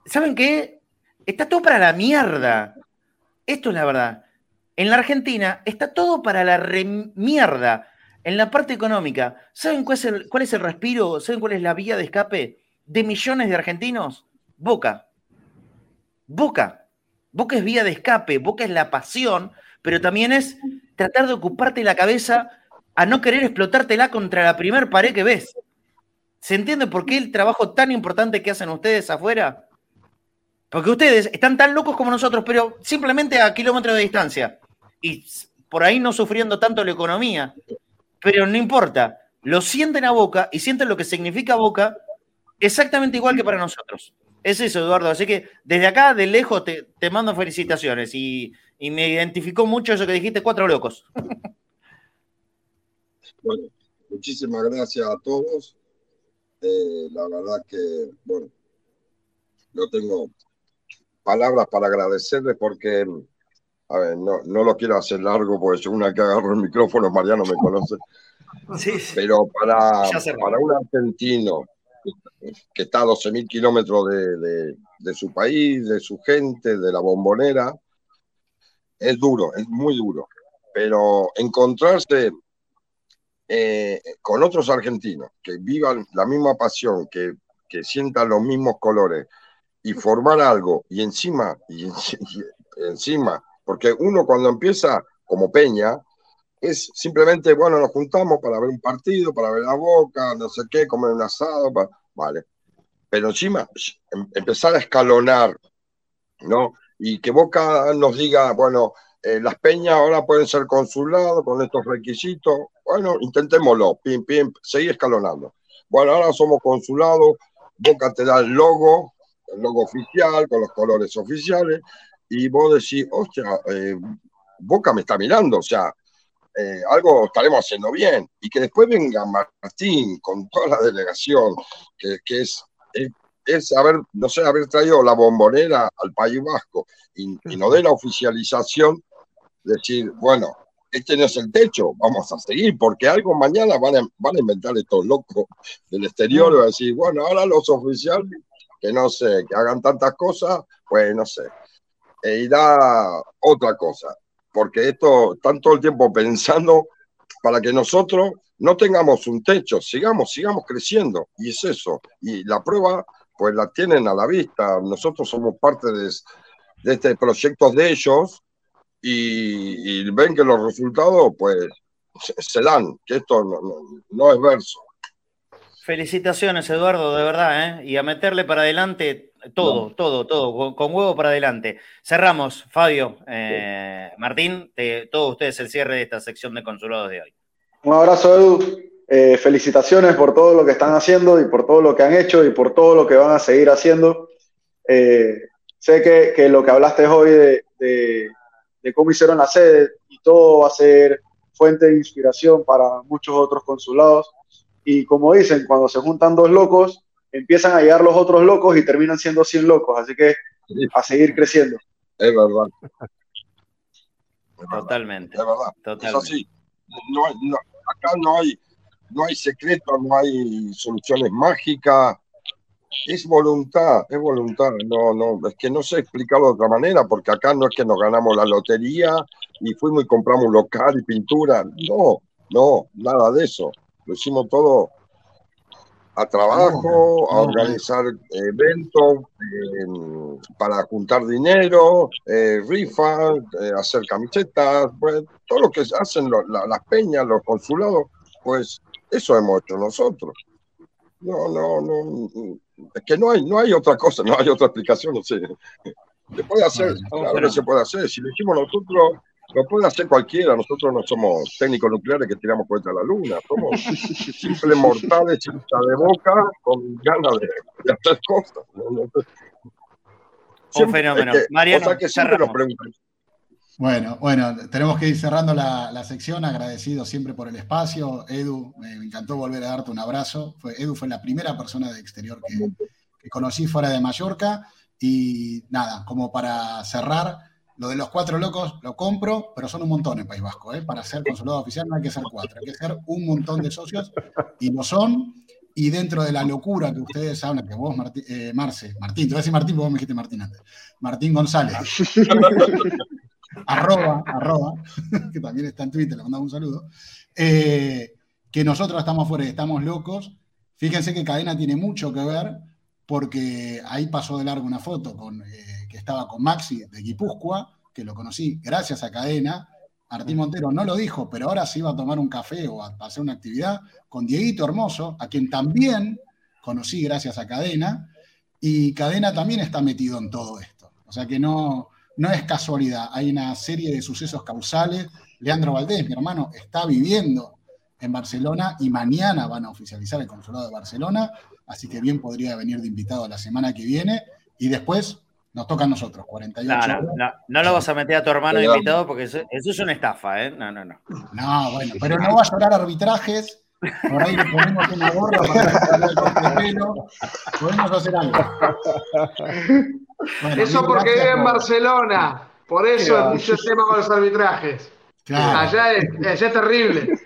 ¿Saben qué? Está todo para la mierda. Esto es la verdad. En la Argentina está todo para la remierda. En la parte económica, ¿saben cuál es, el, cuál es el respiro? ¿Saben cuál es la vía de escape de millones de argentinos? Boca. Boca. Boca es vía de escape, Boca es la pasión, pero también es tratar de ocuparte la cabeza a no querer explotártela contra la primer pared que ves. ¿Se entiende por qué el trabajo tan importante que hacen ustedes afuera? Porque ustedes están tan locos como nosotros, pero simplemente a kilómetros de distancia. Y por ahí no sufriendo tanto la economía. Pero no importa. Lo sienten a boca y sienten lo que significa boca exactamente igual que para nosotros. Es eso, Eduardo. Así que desde acá, de lejos, te, te mando felicitaciones. Y, y, me identificó mucho eso que dijiste, cuatro locos. Bueno, muchísimas gracias a todos. eh, la verdad que, bueno, no tengo palabras para agradecerle porque, a ver, no, no lo quiero hacer largo porque según que agarro el micrófono, Mariano me conoce. Sí, sí. Pero para, para un argentino que está a 12.000 kilómetros de, de- de su país, de su gente, de la bombonera, es duro, es muy duro. Pero encontrarse eh, con otros argentinos que vivan la misma pasión, que, que sientan los mismos colores y formar algo, y encima, (laughs) y, encima, porque uno cuando empieza como Peña, es simplemente, bueno, nos juntamos para ver un partido, para ver la boca, no sé qué, comer un asado, vale. Pero encima, em- empezar a escalonar, ¿no? Y que Boca nos diga, bueno, eh, las peñas ahora pueden ser consulados con estos requisitos. Bueno, intentémoslo, pim, pim, seguir escalonando. Bueno, ahora somos consulados, Boca te da el logo, el logo oficial, con los colores oficiales, y vos decís, hostia, eh, Boca me está mirando, o sea, eh, algo estaremos haciendo bien. Y que después venga Martín con toda la delegación, que, es, es, es no sé, haber traído la bombonera al País Vasco y no de la oficialización, decir, bueno, este no es el techo, vamos a seguir, porque algo mañana van a, van a inventar estos locos del exterior, y van a decir, bueno, ahora los oficiales, que no sé, que hagan tantas cosas, pues no sé. E irá otra cosa, porque esto están todo el tiempo pensando para que nosotros no tengamos un techo, sigamos, sigamos creciendo, y es eso. Y la prueba, pues la tienen a la vista. Nosotros somos parte de, de este proyecto de ellos y, y ven que los resultados, pues, se, se dan, que esto no, no, no es verso. Felicitaciones, Eduardo, de verdad, ¿eh? Y a meterle para adelante todo, todo, todo, con, con huevo para adelante. Cerramos, Fabio, eh, Martín, te- todos ustedes el cierre de esta sección de consulados de hoy. Un abrazo, Edu. Eh, felicitaciones por todo lo que están haciendo y por todo lo que han hecho y por todo lo que van a seguir haciendo. Eh, sé que, que lo que hablaste hoy de, de- de cómo hicieron la sede y todo va a ser fuente de inspiración para muchos otros consulados. Y como dicen, cuando se juntan dos locos, empiezan a llegar los otros locos y terminan siendo 100 locos. Así que a seguir creciendo. Es verdad. Totalmente. Es verdad. Es Totalmente. así. No, hay- no- acá no hay, no hay secretos, no hay soluciones mágicas. Es voluntad, es voluntad. No, no, es que no sé explicarlo de otra manera, porque acá no es que nos ganamos la lotería y fuimos y compramos un local y pintura. No, no, nada de eso. Lo hicimos todo a trabajo, a organizar eventos eh, para juntar dinero, eh, rifas, eh, hacer camisetas, pues, todo lo que hacen lo- la- las peñas, los consulados, pues eso hemos hecho nosotros. No, no, no, es que no hay, no hay otra cosa, no hay otra explicación, no sé. Se puede hacer, claro que se puede hacer. Si lo hicimos nosotros, lo puede hacer cualquiera. Nosotros no somos técnicos nucleares que tiramos cuenta a la luna. Somos (laughs) simples mortales, hinchas de boca, con ganas de, de hacer cosas. No, Un fenómeno. es que- Mariano, o sea que siempre nos preguntan. Bueno, bueno, tenemos que ir cerrando la, sección, agradecido siempre por el espacio. Edu, me encantó volver a darte un abrazo. Edu fue la primera persona de exterior que, conocí fuera de Mallorca. Y nada, como para cerrar, lo de los cuatro locos lo compro, pero son un montón en País Vasco. ¿eh? Para ser consulado oficial no hay que ser cuatro, hay que ser un montón de socios y lo son. Y dentro de la locura que ustedes hablan, que vos, Martí- eh, Marce, Martín, te voy a decir Martín, vos me dijiste Martín antes. Martín González. (laughs) arroba, arroba, (laughs) que también está en Twitter, le mandamos un saludo, eh, que nosotros estamos afuera y estamos locos. Fíjense que Cadena tiene mucho que ver, porque ahí pasó de largo una foto con, eh, que estaba con Maxi de Guipúzcoa, que lo conocí gracias a Cadena. Martín Montero no lo dijo, pero ahora se iba a tomar un café o a hacer una actividad con Dieguito Hermoso, a quien también conocí gracias a Cadena, y Cadena también está metido en todo esto. O sea que no, no es casualidad, hay una serie de sucesos causales. Leandro Valdés, mi hermano, está viviendo en Barcelona y mañana van a oficializar el consulado de Barcelona, así que bien podría venir de invitado la semana que viene y después nos toca a nosotros, 48 No, no, horas. no, no lo vas a meter a tu hermano Perdón. invitado porque eso, eso es una estafa, ¿eh? No, no, no. No, bueno, pero no va a llorar arbitrajes Por ahí le ponemos una gorra para que el pelo. Podemos hacer algo. Bueno, Eso porque vive en por- Barcelona. Por eso inició el tema con los arbitrajes. Claro. Allá es, allá es terrible.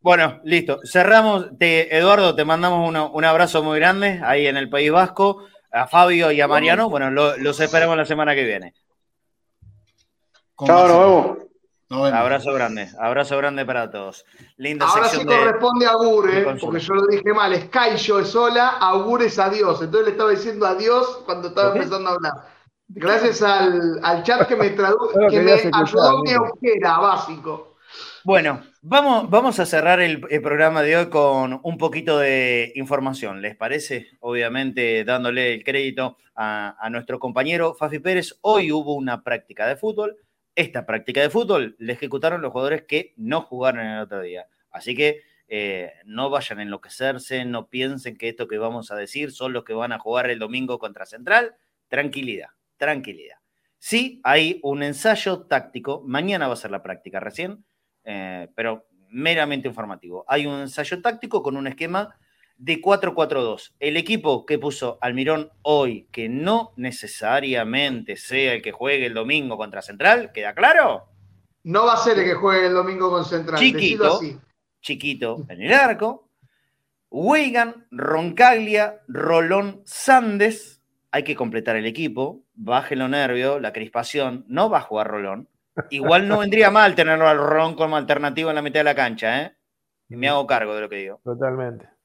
Bueno, listo. Cerramos. Te, Eduardo, te mandamos uno- un abrazo muy grande ahí en el País Vasco. A Fabio y a Mariano. Bueno, lo- los esperamos la semana que viene. Chao, nos vemos. Abrazo grande. Abrazo grande para todos. Linda Ahora sí sección de. corresponde a Agur, de ¿eh? porque yo lo dije mal. Es Caillo es hola, Agur es adiós. Entonces le estaba diciendo adiós cuando estaba empezando a hablar. Gracias al, al chat que me, tradu (laughs) Claro, que me ayudó mi euskera básico. Bueno, vamos, vamos a cerrar el, el programa de hoy con un poquito de información, ¿les parece? Obviamente dándole el crédito a, a nuestro compañero Fafi Pérez. Hoy hubo una práctica de fútbol. Esta práctica de fútbol la ejecutaron los jugadores que no jugaron el otro día. Así que eh, no vayan a enloquecerse, no piensen que esto que vamos a decir son los que van a jugar el domingo contra Central. Tranquilidad, tranquilidad. Sí, hay un ensayo táctico. Mañana va a ser la práctica recién eh, pero meramente informativo. Hay un ensayo táctico con un esquema de 4-4-2. El equipo que puso Almirón hoy, que no necesariamente sea el que juegue el domingo contra Central, ¿queda claro? No va a ser el que juegue el domingo con Central. Chiquito, así. chiquito en el arco. Weigan, Roncaglia, Rolón, Sandes. Hay que completar el equipo. Baje los nervios, la crispación. No va a jugar Rolón. Igual no vendría mal tenerlo al Rolón como alternativo en la mitad de la cancha, ¿eh? Y me hago cargo de lo que digo. Totalmente.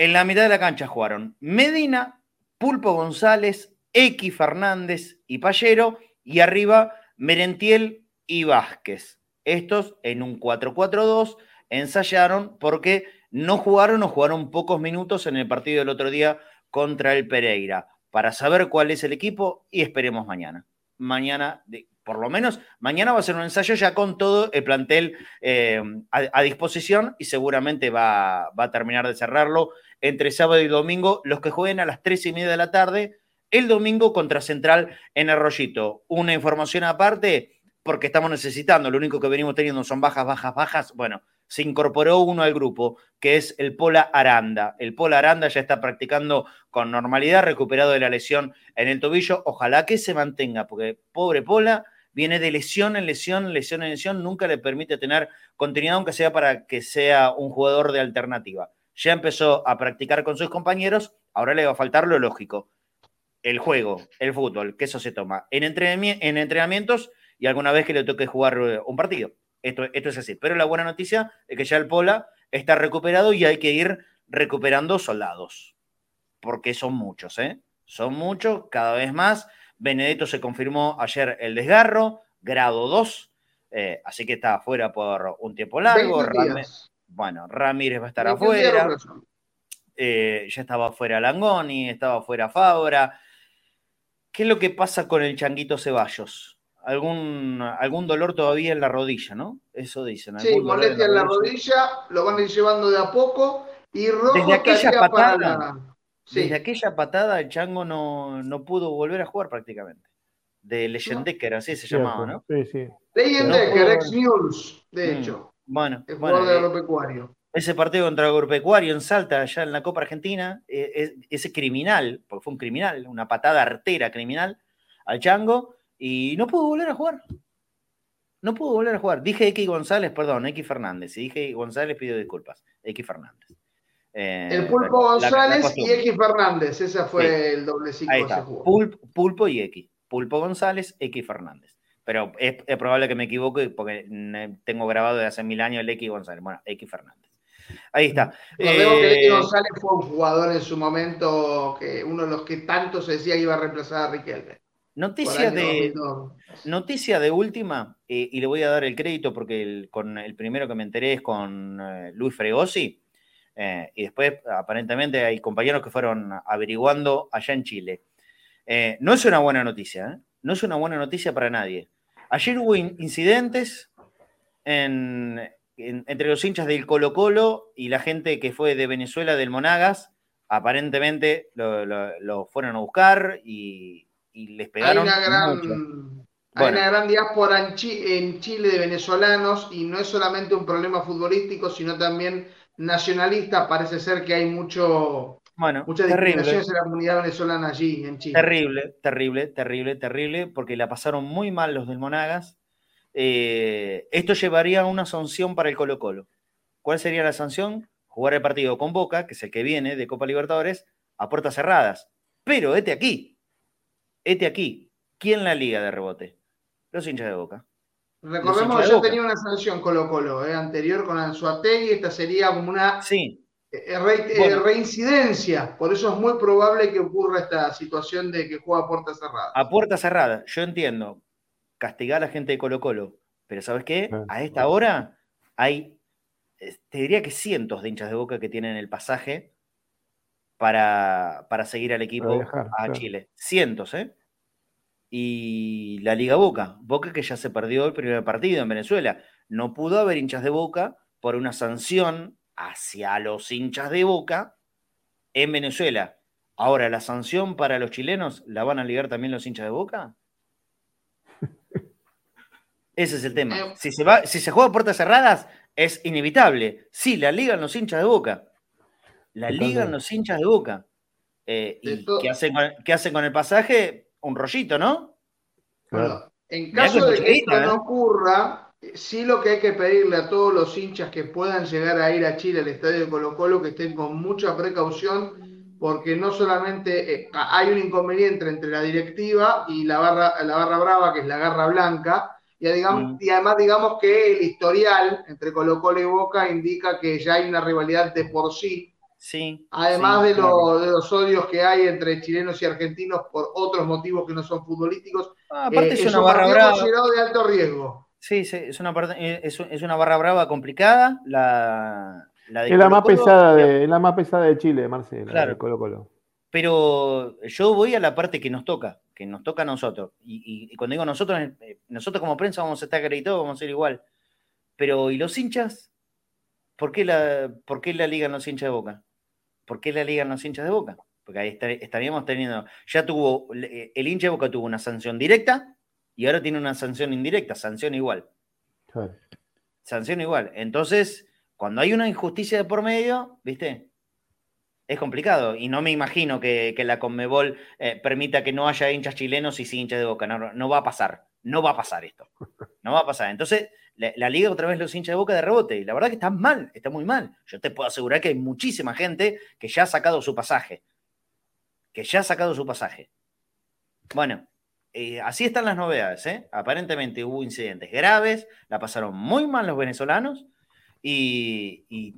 En la mitad de la cancha jugaron Medina, Pulpo González, X Fernández y Pallero, y arriba Merentiel y Vázquez. Estos en un 4-4-2 ensayaron porque no jugaron o jugaron pocos minutos en el partido del otro día contra el Pereira. Para saber cuál es el equipo y esperemos mañana. Mañana, por lo menos, mañana va a ser un ensayo ya con todo el plantel eh, a, disposición y seguramente va a terminar de cerrarlo entre sábado y domingo, los que jueguen a las tres y media de la tarde, el domingo contra Central en Arroyito. Una información aparte, porque estamos necesitando, lo único que venimos teniendo son bajas, bajas, bajas. Bueno, se incorporó uno al grupo, que es el Pola Aranda. El Pola Aranda ya está practicando con normalidad, recuperado de la lesión en el tobillo. Ojalá que se mantenga, porque pobre Pola viene de lesión en lesión, lesión en lesión, nunca le permite tener continuidad, aunque sea para que sea un jugador de alternativa. Ya empezó a practicar con sus compañeros, ahora le va a faltar lo lógico, el juego, el fútbol, que eso se toma en, entrenami- en entrenamientos y alguna vez que le toque jugar eh, un partido. Esto, esto es así. Pero la buena noticia es que ya el Pola está recuperado y hay que ir recuperando soldados, porque son muchos, ¿eh? Son muchos, cada vez más. Benedetto se confirmó ayer el desgarro, grado 2, eh, así que está afuera por un tiempo largo. 21 Rame- días. Bueno, Ramírez va a estar 21 días de afuera. Eh, ya estaba afuera Langoni, estaba afuera Fabra. ¿Qué es lo que pasa con el Changuito Ceballos? Algún, algún dolor todavía en la rodilla, ¿no? Eso dicen. Sí, molestia en la rodilla, lo van a ir llevando de a poco y Rojo Desde aquella patada, para la- Sí. Desde aquella patada, el Chango no, no pudo volver a jugar prácticamente. De Leyendecker, así se Cierto. llamaba, ¿no? Sí, sí. Leyenda No de puedo- ex News, de Mm, hecho, Bueno, el bueno, jugador de eh, agropecuario. ese partido contra el Agropecuario en Salta, allá en la Copa Argentina, eh, es- ese criminal, porque fue un criminal, una patada artera criminal al Chango, y no pudo volver a jugar. No pudo volver a jugar. Dije X González, perdón, X Fernández. Si dije González, pido disculpas. X Fernández. Eh, El Pulpo la- la- la González y. X Fernández, ese fue Sí. el doble ciclo Ahí que se está. jugó. Pulp- Pulpo y X. Pulpo González, X Fernández. Pero es, es probable que me equivoque porque mm, tengo grabado de hace mil años el X González. Bueno, X Fernández. Ahí está. Recordemos que X Eh, González fue un jugador en su momento, que uno de los que tanto se decía que iba a reemplazar a Riquelme. noticia de, 2002. Noticia de última, eh, y le voy a dar el crédito porque el, con el primero que me enteré es con eh, Luis Fregosi, eh, y después aparentemente hay compañeros que fueron averiguando allá en Chile. Eh, no es una buena noticia, ¿eh? no es una buena noticia para nadie. Ayer hubo in- incidentes en- en- entre los hinchas del Colo Colo y la gente que fue de Venezuela, del Monagas, aparentemente lo, lo- lo fueron a buscar y, y les Hay pegaron mucho. Hay Bueno. una gran diáspora en, Chi- en Chile de venezolanos y no es solamente un problema futbolístico, sino también nacionalista. Parece ser que hay mucho, Bueno, muchas discriminaciones en la comunidad venezolana allí, en Chile. Terrible, terrible, terrible, terrible, porque la pasaron muy mal los del Monagas. Eh, esto llevaría a una sanción para el Colo Colo. ¿Cuál sería la sanción? Jugar el partido con Boca, que es el que viene de Copa Libertadores, a puertas cerradas. Pero este aquí, este aquí, ¿quién la liga de rebote? Los hinchas de Boca. Recordemos que ya tenía una sanción Colo Colo, eh, anterior con Anzuategui, esta sería como una Sí, re- eh, Bueno. reincidencia. Por eso es muy probable que ocurra esta situación de que juega a puertas cerradas. a puerta cerrada. Yo entiendo castigar a la gente de Colo Colo, pero ¿sabes qué? Claro. A esta hora hay, eh, te diría que cientos de hinchas de Boca que tienen el pasaje para, para seguir al equipo viajar, a claro. Chile. Cientos, ¿eh? Y la Liga Boca, Boca que ya se perdió el primer partido en Venezuela. No pudo haber hinchas de Boca por una sanción hacia los hinchas de Boca en Venezuela. Ahora, ¿la sanción para los chilenos la van a ligar también los hinchas de Boca? (laughs) Ese es el tema. Eh. Si se, va, si se juega a puertas cerradas, es inevitable. Sí, la ligan los hinchas de Boca. La ligan los hinchas de Boca. Eh, ¿Y qué hacen, con, qué hacen con el pasaje? Un rollito, ¿no? Bueno, en caso de que esto no ¿eh? ocurra, sí lo que hay que pedirle a todos los hinchas que puedan llegar a ir a Chile al estadio de Colo Colo que estén con mucha precaución, porque no solamente eh, hay un inconveniente entre la directiva y la barra, la barra brava, que es la garra blanca, y, digamos, Mm. y además digamos que el historial entre Colo Colo y Boca indica que ya hay una rivalidad de por sí, Sí. Además sí, de, claro. lo- de los odios que hay entre chilenos y argentinos por otros motivos que no son futbolísticos, Ah, aparte eh, es una un barra brava. considerado de alto riesgo. Sí, sí, es una, eh, es, es una barra brava complicada. La, la de Es la más Colo-Colo, pesada de, es la más pesada de Chile, Marcelo. Claro. Colo Colo. Pero yo voy a la parte que nos toca, que nos toca a nosotros. Y, y- y cuando digo nosotros, eh, nosotros como prensa vamos a estar acreditados, vamos a ser igual. Pero, ¿y los hinchas? ¿Por qué la, por qué la ligan los hinchas de boca? ¿Por qué la ligan los hinchas de boca? Porque ahí estar- estaríamos teniendo, ya tuvo, eh, el hincha de boca tuvo una sanción directa y ahora tiene una sanción indirecta, sanción igual. Claro. sanción igual. Entonces, cuando hay una injusticia de por medio, ¿viste? Es complicado. Y no me imagino que, que la Conmebol eh, permita que no haya hinchas chilenos y sí hinchas de boca. No, no va a pasar. No va a pasar esto. (laughs) No va a pasar. Entonces, la, la liga otra vez los hinchas de boca de rebote. Y la verdad que está mal, está muy mal. Yo te puedo asegurar que hay muchísima gente que ya ha sacado su pasaje. Que ya ha sacado su pasaje. Bueno, eh, así están las novedades. ¿eh? Aparentemente hubo incidentes graves, la pasaron muy mal los venezolanos y,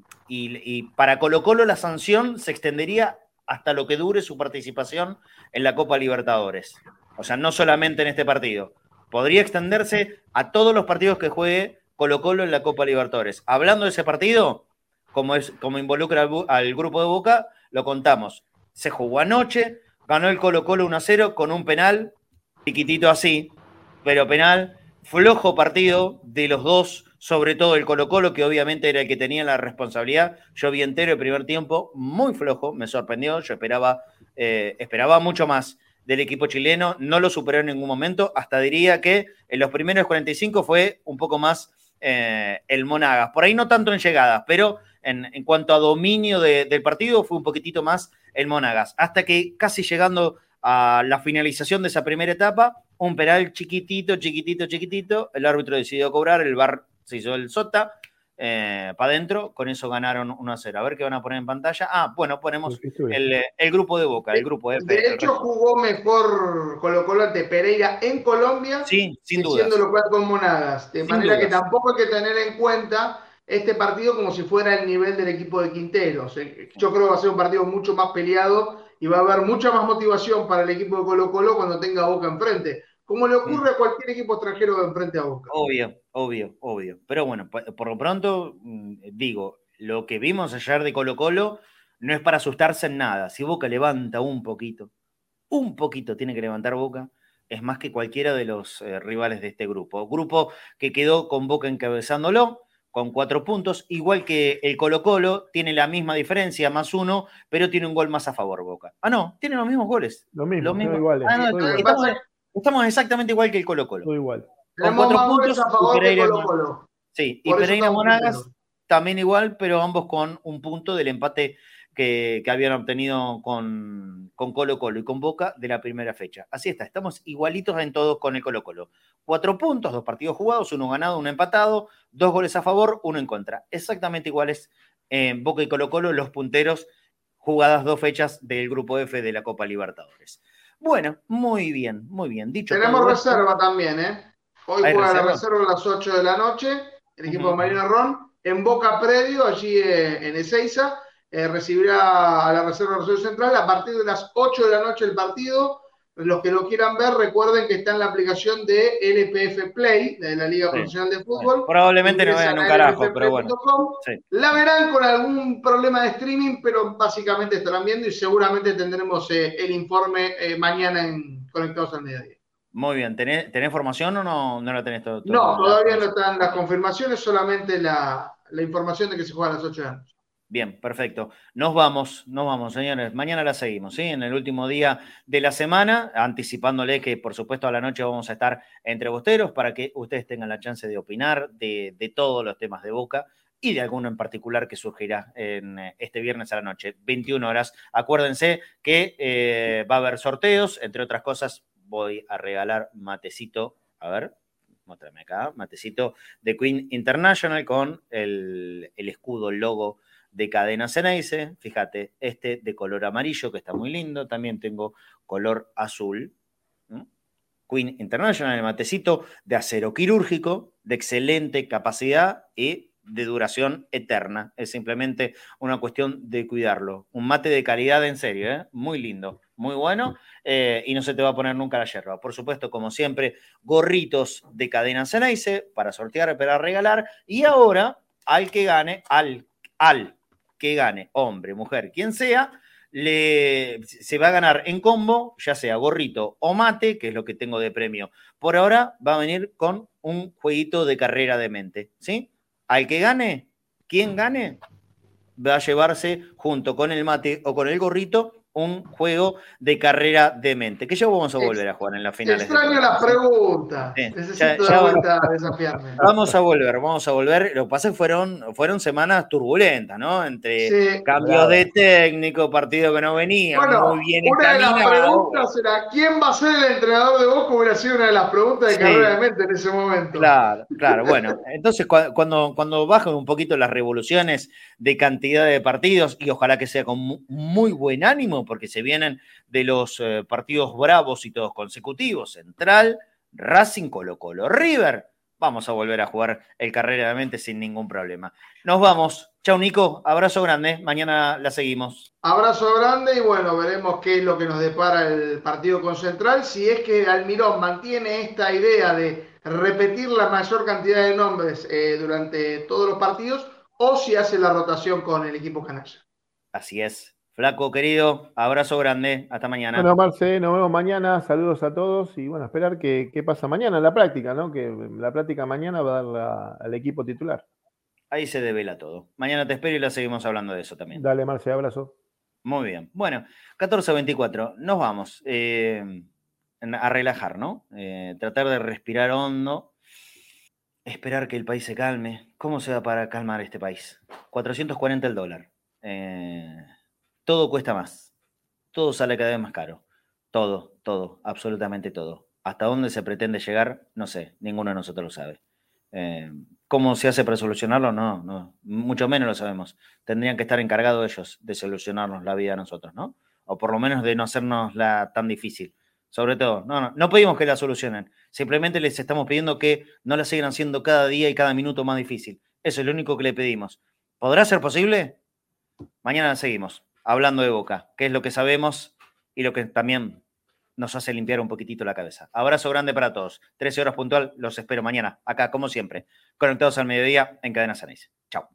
para Colo Colo la sanción se extendería hasta lo que dure su participación en la Copa Libertadores. O sea, no solamente en este partido. Podría extenderse a todos los partidos que juegue Colo Colo en la Copa Libertadores. Hablando de ese partido, como, es, como involucra al, al grupo de Boca, lo contamos. Se jugó anoche, ganó el Colo Colo 1-0 con un penal, chiquitito así, pero penal, flojo partido de los dos, sobre todo el Colo Colo, que obviamente era el que tenía la responsabilidad. Yo vi entero el primer tiempo, muy flojo, me sorprendió, yo esperaba, eh, esperaba mucho más del equipo chileno, no lo superó en ningún momento, hasta diría que en los primeros 45 fue un poco más eh, el Monagas, por ahí no tanto en llegadas, pero en, cuanto a dominio de- del partido fue un poquitito más el Monagas, hasta que casi llegando a la finalización de esa primera etapa, un penal chiquitito, chiquitito, chiquitito, el árbitro decidió cobrar, el bar se hizo el sota, para adentro, con eso ganaron 1 a 0. A ver qué van a poner en pantalla. Ah, bueno, ponemos el, eh, el grupo de Boca, el grupo F. De hecho, jugó mejor Colo Colo ante Pereira en Colombia, Sí, sin dudas. siendo local con Monagas. De Sin manera que tampoco hay que tener en cuenta este partido como si fuera el nivel del equipo de Quinteros. Eh, Yo creo que va a ser un partido mucho más peleado y va a haber mucha más motivación para el equipo de Colo Colo cuando tenga Boca enfrente. Como le ocurre a cualquier equipo extranjero de enfrente a Boca. Obvio, obvio, obvio. Pero bueno, por, por lo pronto, mm, digo, lo que vimos ayer de Colo Colo no es para asustarse en nada. Si Boca levanta un poquito, un poquito tiene que levantar Boca, es más que cualquiera de los eh, rivales de este grupo. Grupo que quedó con Boca encabezándolo, con cuatro puntos, igual que el Colo Colo, tiene la misma diferencia, más uno, pero tiene un gol más a favor Boca. Ah, no, tienen los mismos goles. Lo mismo, Los mismos. iguales. Ah, no, estamos- exactamente igual que el Colo Colo. Todo igual. Con cuatro puntos a favor y que Pereira, Colo Colo. sí, y Pereira Monagas también igual, pero ambos con un punto del empate que, que habían obtenido con, con Colo Colo y con Boca de la primera fecha. Así está, estamos igualitos en todos con el Colo Colo. Cuatro puntos, dos partidos jugados, uno ganado, uno empatado, dos goles a favor, uno en contra. Exactamente iguales en Boca y Colo Colo, los punteros, jugadas dos fechas del grupo F de la Copa Libertadores. Bueno, muy bien, muy bien. Dicho Tenemos esto- reserva también, ¿eh? Hoy ¿Hay juega la reserva? a las 8 de la noche, el equipo Ujú. de Marino Ron, en Boca Predio, allí eh, en Ezeiza, eh, recibirá a la reserva de Rosario Central a partir de las 8 de la noche el partido. Los que lo quieran ver, recuerden que está en la aplicación de LPF Play, de la Liga Sí. Profesional de Fútbol. Probablemente no vean un carajo, pero bueno. Sí. La verán con algún problema de streaming, pero básicamente estarán viendo y seguramente tendremos eh, el informe eh, mañana en Conectados al Mediodía. Muy bien, ¿tenés, tenés formación o no, no la tenés todo? No, todavía no están las confirmaciones, solamente la, la información de que se juega a las 8 de la noche. Bien, perfecto. Nos vamos, nos vamos, señores. Mañana la seguimos, ¿sí? En el último día de la semana, anticipándole que, por supuesto, a la noche vamos a estar entre bosteros para que ustedes tengan la chance de opinar de, todos los temas de Boca y de alguno en particular que surgirá en eh, este viernes a la noche, 21 horas. Acuérdense que eh, va a haber sorteos, entre otras cosas, voy a regalar matecito, a ver, muéstrame acá, matecito de Queen International con el, el escudo, el logo de cadena Ceneice. Fíjate, este de color amarillo, que está muy lindo. También tengo color azul. Queen International, el matecito de acero quirúrgico, de excelente capacidad y de duración eterna. Es simplemente una cuestión de cuidarlo. Un mate de calidad en serio, ¿eh? muy lindo, muy bueno eh, y no se te va a poner nunca la yerba. Por supuesto, como siempre, gorritos de cadena Ceneice para sortear, para regalar. Y ahora, al que gane, al, al que gane, hombre, mujer, quien sea, le, se va a ganar en combo, ya sea gorrito o mate, que es lo que tengo de premio. Por ahora va a venir con un jueguito de carrera de mente, ¿sí? Al que gane, quien gane, va a llevarse junto con el mate o con el gorrito un juego de carrera de mente, que ya vamos a volver a jugar en las finales. Extraño las Copa, ¿sí? ya- ya- vuelta a desafiarme. Vamos a volver, vamos a volver. Lo que pasa es que fueron, fueron semanas turbulentas, ¿no? Entre Sí. cambios de técnico, partido que no venía, Bueno, muy bien una de las preguntas era ¿quién va a ser el entrenador de Boca? Hubiera sido una de las preguntas de Sí. carrera de mente en ese momento. Claro, claro. Bueno, entonces cua- cuando, cuando bajan un poquito las revoluciones de cantidad de partidos, y ojalá que sea con mu- muy buen ánimo, porque se vienen de los eh, partidos bravos y todos consecutivos, Central, Racing, Colo Colo, River, vamos a volver a jugar el carrera de mente sin ningún problema. Nos vamos. Chau, Nico. Abrazo grande. Mañana la seguimos. Abrazo grande y bueno, veremos qué es lo que nos depara el partido con Central. Si es que Almirón mantiene esta idea de repetir la mayor cantidad de nombres eh, durante todos los partidos o si hace la rotación con el equipo canalla. Así es. Flaco, querido, abrazo grande. Hasta mañana. Bueno, Marce, nos vemos mañana. Saludos a todos y bueno, esperar qué, qué pasa mañana en la práctica, ¿no? Que la práctica mañana va a dar la- al equipo titular. Ahí se devela todo. Mañana te espero y la seguimos hablando de eso también. Dale, Marce, abrazo. Muy bien. Bueno, 14.24. Nos vamos eh, a relajar, ¿no? Eh, tratar de respirar hondo. Esperar que el país se calme. ¿Cómo se va para calmar este país? 440 el dólar. Eh, todo cuesta más. Todo sale cada vez más caro. Todo, todo, absolutamente todo. ¿Hasta dónde se pretende llegar? No sé, ninguno de nosotros lo sabe. Eh, ¿Cómo se hace para solucionarlo? No, no, mucho menos lo sabemos. Tendrían que estar encargados ellos de solucionarnos la vida a nosotros, ¿no? O por lo menos de no hacernos la tan difícil. Sobre todo, no, no, no pedimos que la solucionen. Simplemente les estamos pidiendo que no la sigan haciendo cada día y cada minuto más difícil. Eso es lo único que le pedimos. ¿Podrá ser posible? Mañana seguimos hablando de Boca, que es lo que sabemos y lo que también nos hace limpiar un poquitito la cabeza. Abrazo grande para todos. 13 horas puntual, los espero mañana, acá como siempre, conectados al mediodía en Cadena Sanés. Chao.